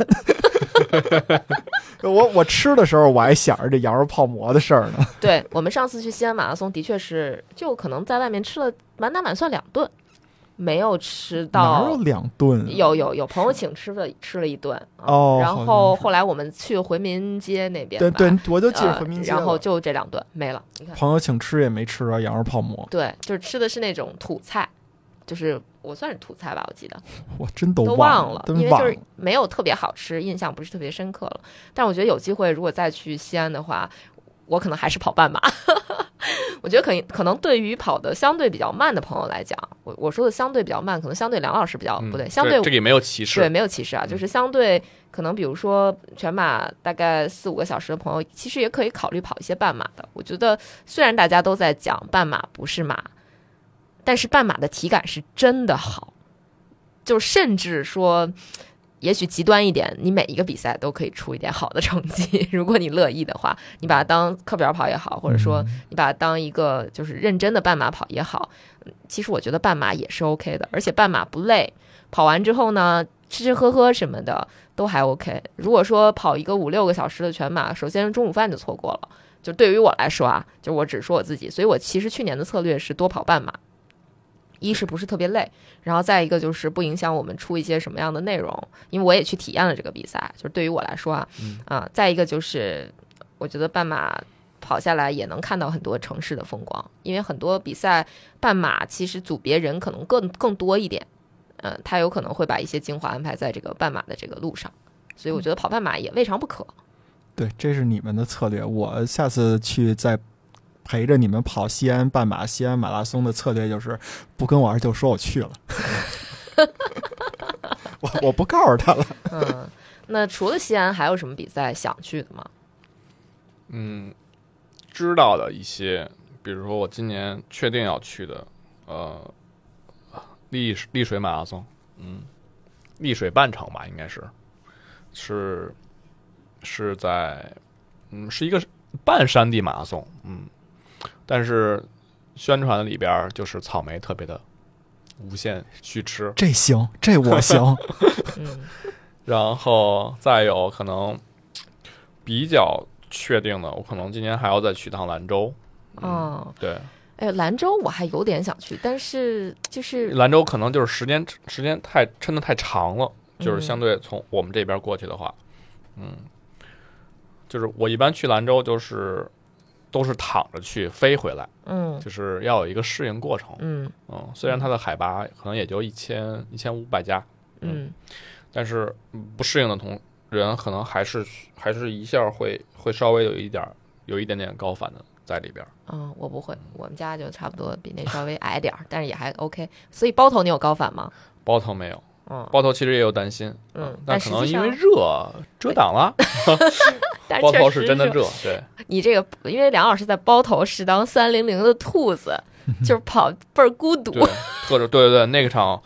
<laughs> 我我吃的时候我还想着这羊肉泡馍的事儿呢。对我们上次去西安马拉松，的确是就可能在外面吃了满打满算两顿，没有吃哪有到。两顿啊？有有有朋友请吃了吃了一顿，啊然哦好像是后后来我们去回民街那边，对对，我就记着呃回民街了、然后就这两顿没了。你看，朋友请吃也没吃着羊肉泡馍，对，就是吃的是那种土菜，就是我算是土菜吧，我记得 <laughs> 我真都都忘了，忘了因为就是没有特别好吃，印象不是特别深刻了。但我觉得有机会，如果再去西安的话，我可能还是跑半马。<laughs> 我觉得可可能对于跑的相对比较慢的朋友来讲，我我说的相对比较慢，可能相对梁老师比较、嗯不对，相对这个也没有歧视对，没有歧视啊，嗯就是相对可能，比如说全马大概四五个小时的朋友，其实也可以考虑跑一些半马的。我觉得虽然大家都在讲半马不是马，但是半马的体感是真的好，就甚至说。也许极端一点，你每一个比赛都可以出一点好的成绩，<laughs> 如果你乐意的话，你把它当课表跑也好，或者说你把它当一个就是认真的半马跑也好，嗯其实我觉得半马也是 OK 的，而且半马不累，跑完之后呢，吃吃喝喝什么的都还 OK。如果说跑一个五六个小时的全马，首先中午饭就错过了。就对于我来说啊，就我只说我自己，所以我其实去年的策略是多跑半马，一是不是特别累，然后再一个就是不影响我们出一些什么样的内容，因为我也去体验了这个比赛，就是对于我来说啊，嗯啊，再一个就是我觉得半马。跑下来也能看到很多城市的风光，因为很多比赛半马其实组别人可能更更多一点，嗯，他有可能会把一些精华安排在这个半马的这个路上，所以我觉得跑半马也未尝不可。对，这是你们的策略。我下次去再陪着你们跑西安半马、西安马拉松的策略就是不跟我二舅说我去了，<laughs> 我我不告诉他了。嗯，那除了西安，还有什么比赛想去的吗？嗯，知道的一些比如说我今年确定要去的，呃，丽丽水马拉松，嗯，丽水半程吧，应该是，是是在，嗯，是一个半山地马拉松，嗯，但是宣传里边儿就是草莓特别的无限续吃，这行，这我行。嗯 <laughs> 然后再有可能比较确定的，我可能今年还要再去趟兰州。嗯，哦，对，哎，兰州我还有点想去，但是就是兰州可能就是时间时间太撑的太长了，就是嗯。相对从我们这边过去的话，嗯，就是我一般去兰州就是都是躺着去飞回来，嗯就是要有一个适应过程。嗯嗯，虽然它的海拔可能也就一千一千五百加，嗯但是嗯不适应的同人可能还是还是一下会会稍微有一点儿有一点点高反的在里边儿。嗯，我不会，我们家就差不多比那稍微矮点儿，但是也还 OK。所以包头你有高反吗？包头没有，嗯，包头其实也有担心，嗯但但可能因为热遮挡了，<laughs> 但包头是真的热，对，<laughs> 你这个，因为梁老师在包头是当三零零的兔子，<laughs> 就是跑倍儿孤独。对，对对对，那个场，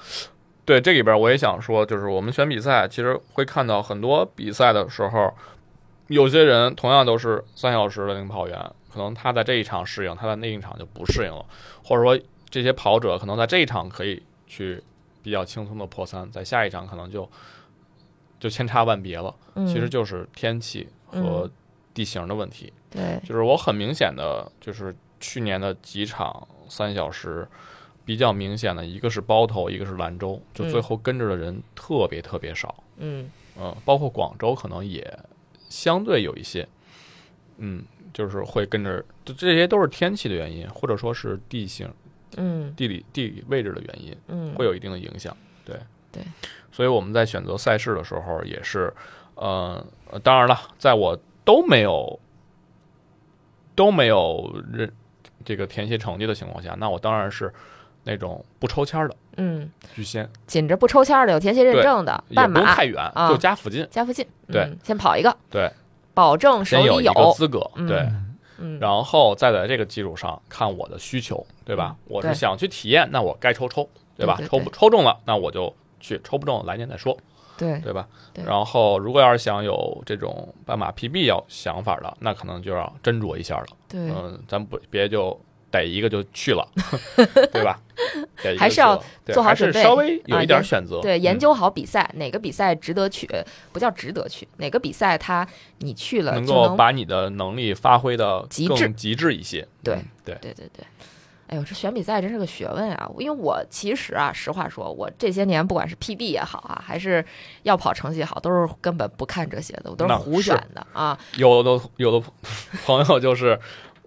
对这里边我也想说，就是我们选比赛，其实会看到很多比赛的时候，有些人同样都是三小时的领跑员，可能他在这一场适应，他在那一场就不适应了，或者说这些跑者可能在这一场可以去比较轻松的破三，在下一场可能就就千差万别了，嗯，其实就是天气和地形的问题。对，就是我很明显的，就是去年的几场三小时，比较明显的一个是包头，一个是兰州，就最后跟着的人特别特别少，嗯。嗯，包括广州可能也相对有一些，嗯，就是会跟着，就这些都是天气的原因，或者说是地形、嗯。地理地理位置的原因，嗯，会有一定的影响。对对，所以我们在选择赛事的时候也是，呃，呃当然了，在我都没有都没有认这个填写成绩的情况下，那我当然是那种不抽签的嗯，居先，紧着不抽签的有填写认证的也半马不用太远，啊就家附近，家附近，对嗯，先跑一个，对，保证手里有资格，嗯对，嗯，然后再在这个基础上看我的需求，对吧？我是想去体验，那我该抽抽，对吧？抽不抽中了，那我就去；抽不中，来年再说。对，对吧？对然后，如果要是想有这种半马 PB 要想法的，那可能就要斟酌一下了。对，嗯，咱不别就逮一个就去了，<laughs> 对吧？还是去了对还是做好准备稍微有一点选择。对，研嗯究好比赛，哪个比赛值得去，不叫值得去，哪个比赛它你去了能能，够把你的能力发挥的极致更极致一些。对嗯对，对对对。哎呦，这选比赛真是个学问啊！因为我其实啊，实话说，我这些年不管是 PB 也好啊，还是要跑成绩也好，都是根本不看这些的，我都是胡选的啊。有的有的朋友就是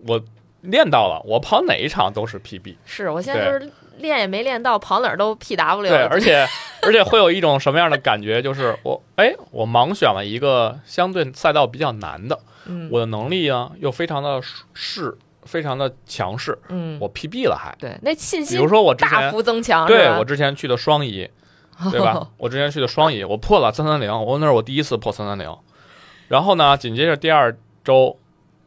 我练到了，我跑哪一场都是 PB。是我现在就是练也没练到，跑哪儿都 PW 对，而且 <laughs> 而且会有一种什么样的感觉？就是我哎，我盲选了一个相对赛道比较难的，嗯我的能力呢又非常的势，非常的强势，嗯，我 PB 了还。对那信心比如说我之前，大幅增强，对我之前去的双乙，<laughs> 对吧？我之前去的双乙，我破了三三零，我那是我第一次破三三零。然后呢，紧接着第二周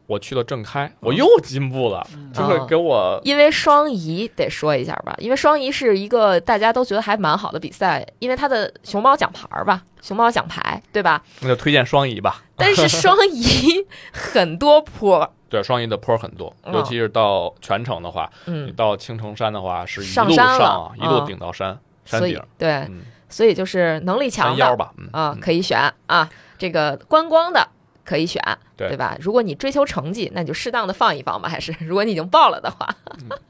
我去了正开，我又进步了，就会给我因为双移得说一下吧，因为双移是一个大家都觉得还蛮好的比赛，因为它的熊猫奖牌吧，熊猫奖牌对吧？那就推荐双乙吧。但是双移很多坡，<laughs> 对，双乙的坡很多，嗯。尤其是到全程的话，你嗯，到青城山的话是一路上一路嗯。顶到山山顶，对，嗯，所以就是能力强的山腰吧，嗯啊嗯。可以选啊，这个观光的可以选，对对吧？如果你追求成绩，那你就适当的放一放吧，还是 <laughs> 如果你已经报了的话，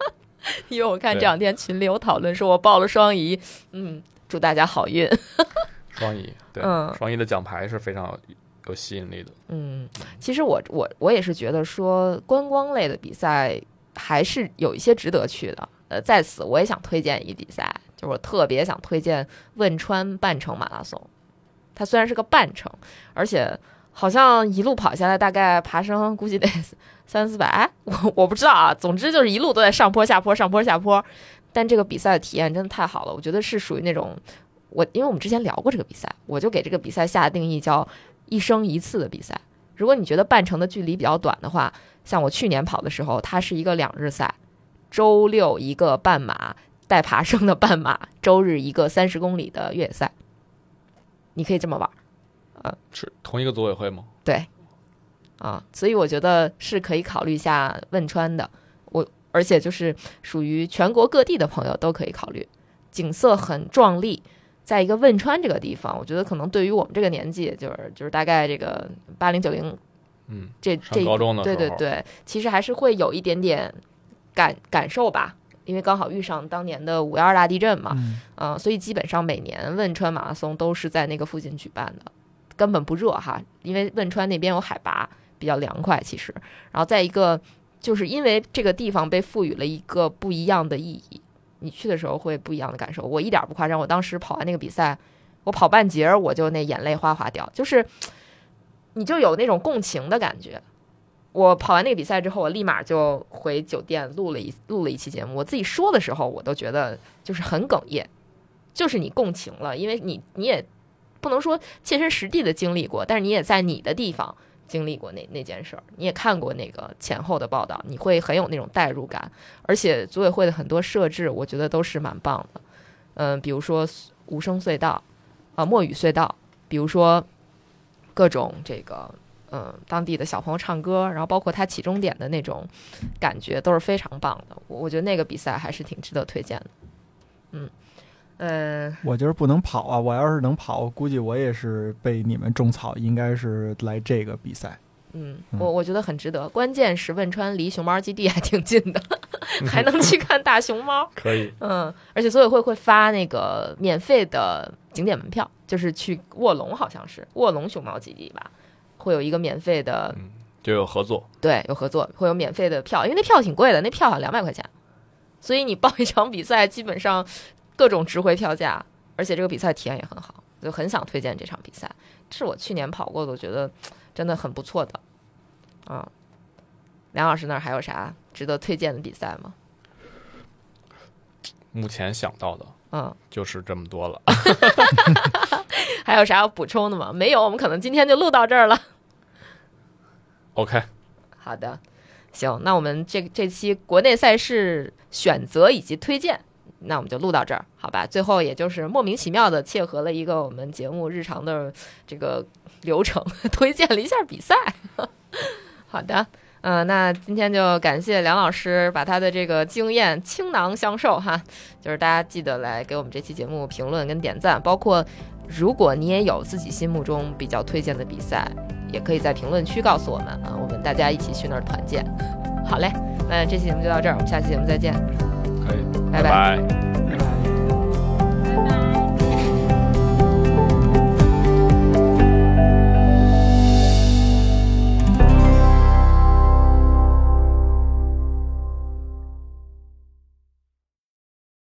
<laughs> 因为我看这两天群里有讨论说我报了双遗，嗯，祝大家好运。<laughs> 双遗，对，嗯双遗的奖牌是非常有有吸引力的，嗯，其实我我我也是觉得说观光类的比赛还是有一些值得去的。呃，在此我也想推荐一比赛，就是我特别想推荐汶川半程马拉松。它虽然是个半程，而且好像一路跑下来大概爬升估计得 <laughs> 三四百，我我不知道啊。总之就是一路都在上坡下坡上坡下坡，但这个比赛的体验真的太好了，我觉得是属于那种我因为我们之前聊过这个比赛，我就给这个比赛下的定义叫一生一次的比赛，如果你觉得半程的距离比较短的话，像我去年跑的时候，它是一个两日赛，周六一个半马带爬升的半马，周日一个三十公里的越野赛，你可以这么玩儿。是同一个组委会吗？对，啊，所以我觉得是可以考虑一下汶川的。我而且就是属于全国各地的朋友都可以考虑，景色很壮丽，在一个汶川这个地方，我觉得可能对于我们这个年纪，就是就是大概这个八零九零嗯，这这高中的，对对对，其实还是会有一点点感感受吧，因为刚好遇上当年的五幺二大地震嘛，嗯嗯、所以基本上每年汶川马拉松都是在那个附近举办的，根本不热哈，因为汶川那边有海拔，比较凉快其实。然后再一个，就是因为这个地方被赋予了一个不一样的意义，你去的时候会不一样的感受。我一点不夸张，我当时跑完那个比赛，我跑半截儿我就那眼泪哗哗掉，就是你就有那种共情的感觉。我跑完那个比赛之后，我立马就回酒店录了一录了一期节目。我自己说的时候，我都觉得就是很哽咽，就是你共情了，因为你你也不能说切身实地的经历过，但是你也在你的地方经历过那那件事儿，你也看过那个前后的报道，你会很有那种代入感。而且组委会的很多设置，我觉得都是蛮棒的。嗯，比如说无声隧道，啊、墨雨隧道，比如说各种这个。嗯，当地的小朋友唱歌，然后包括他起终点的那种感觉都是非常棒的。我我觉得那个比赛还是挺值得推荐的。嗯，嗯，我就是不能跑啊！我要是能跑，我估计我也是被你们种草，应该是来这个比赛。嗯，嗯我我觉得很值得。关键是汶川离熊猫基地还挺近的，<laughs> 还能去看大熊猫。可以，嗯，而且组委会会发那个免费的景点门票，就是去卧龙，好像是卧龙熊猫基地吧，会有一个免费的，嗯，就有合作，对，有合作，会有免费的票，因为那票挺贵的，那票好像两百块钱，所以你报一场比赛，基本上各种值回票价，而且这个比赛体验也很好，就很想推荐这场比赛。是我去年跑过的，我觉得真的很不错的。嗯，梁老师那儿还有啥值得推荐的比赛吗？目前想到的嗯，就是这么多了。<laughs> <laughs> 还有啥要补充的吗？没有，我们可能今天就录到这儿了。OK，好的，行，那我们这这期国内赛事选择以及推荐，那我们就录到这儿，好吧？最后也就是莫名其妙的切合了一个我们节目日常的这个流程，<laughs> 推荐了一下比赛。<laughs> 好的，嗯、那今天就感谢梁老师把他的这个经验倾囊相授哈，就是大家记得来给我们这期节目评论跟点赞，包括如果你也有自己心目中比较推荐的比赛，也可以在评论区告诉我们啊，我们大家一起去那儿团建。好嘞，那这期节目就到这儿，我们下期节目再见，可以。拜拜。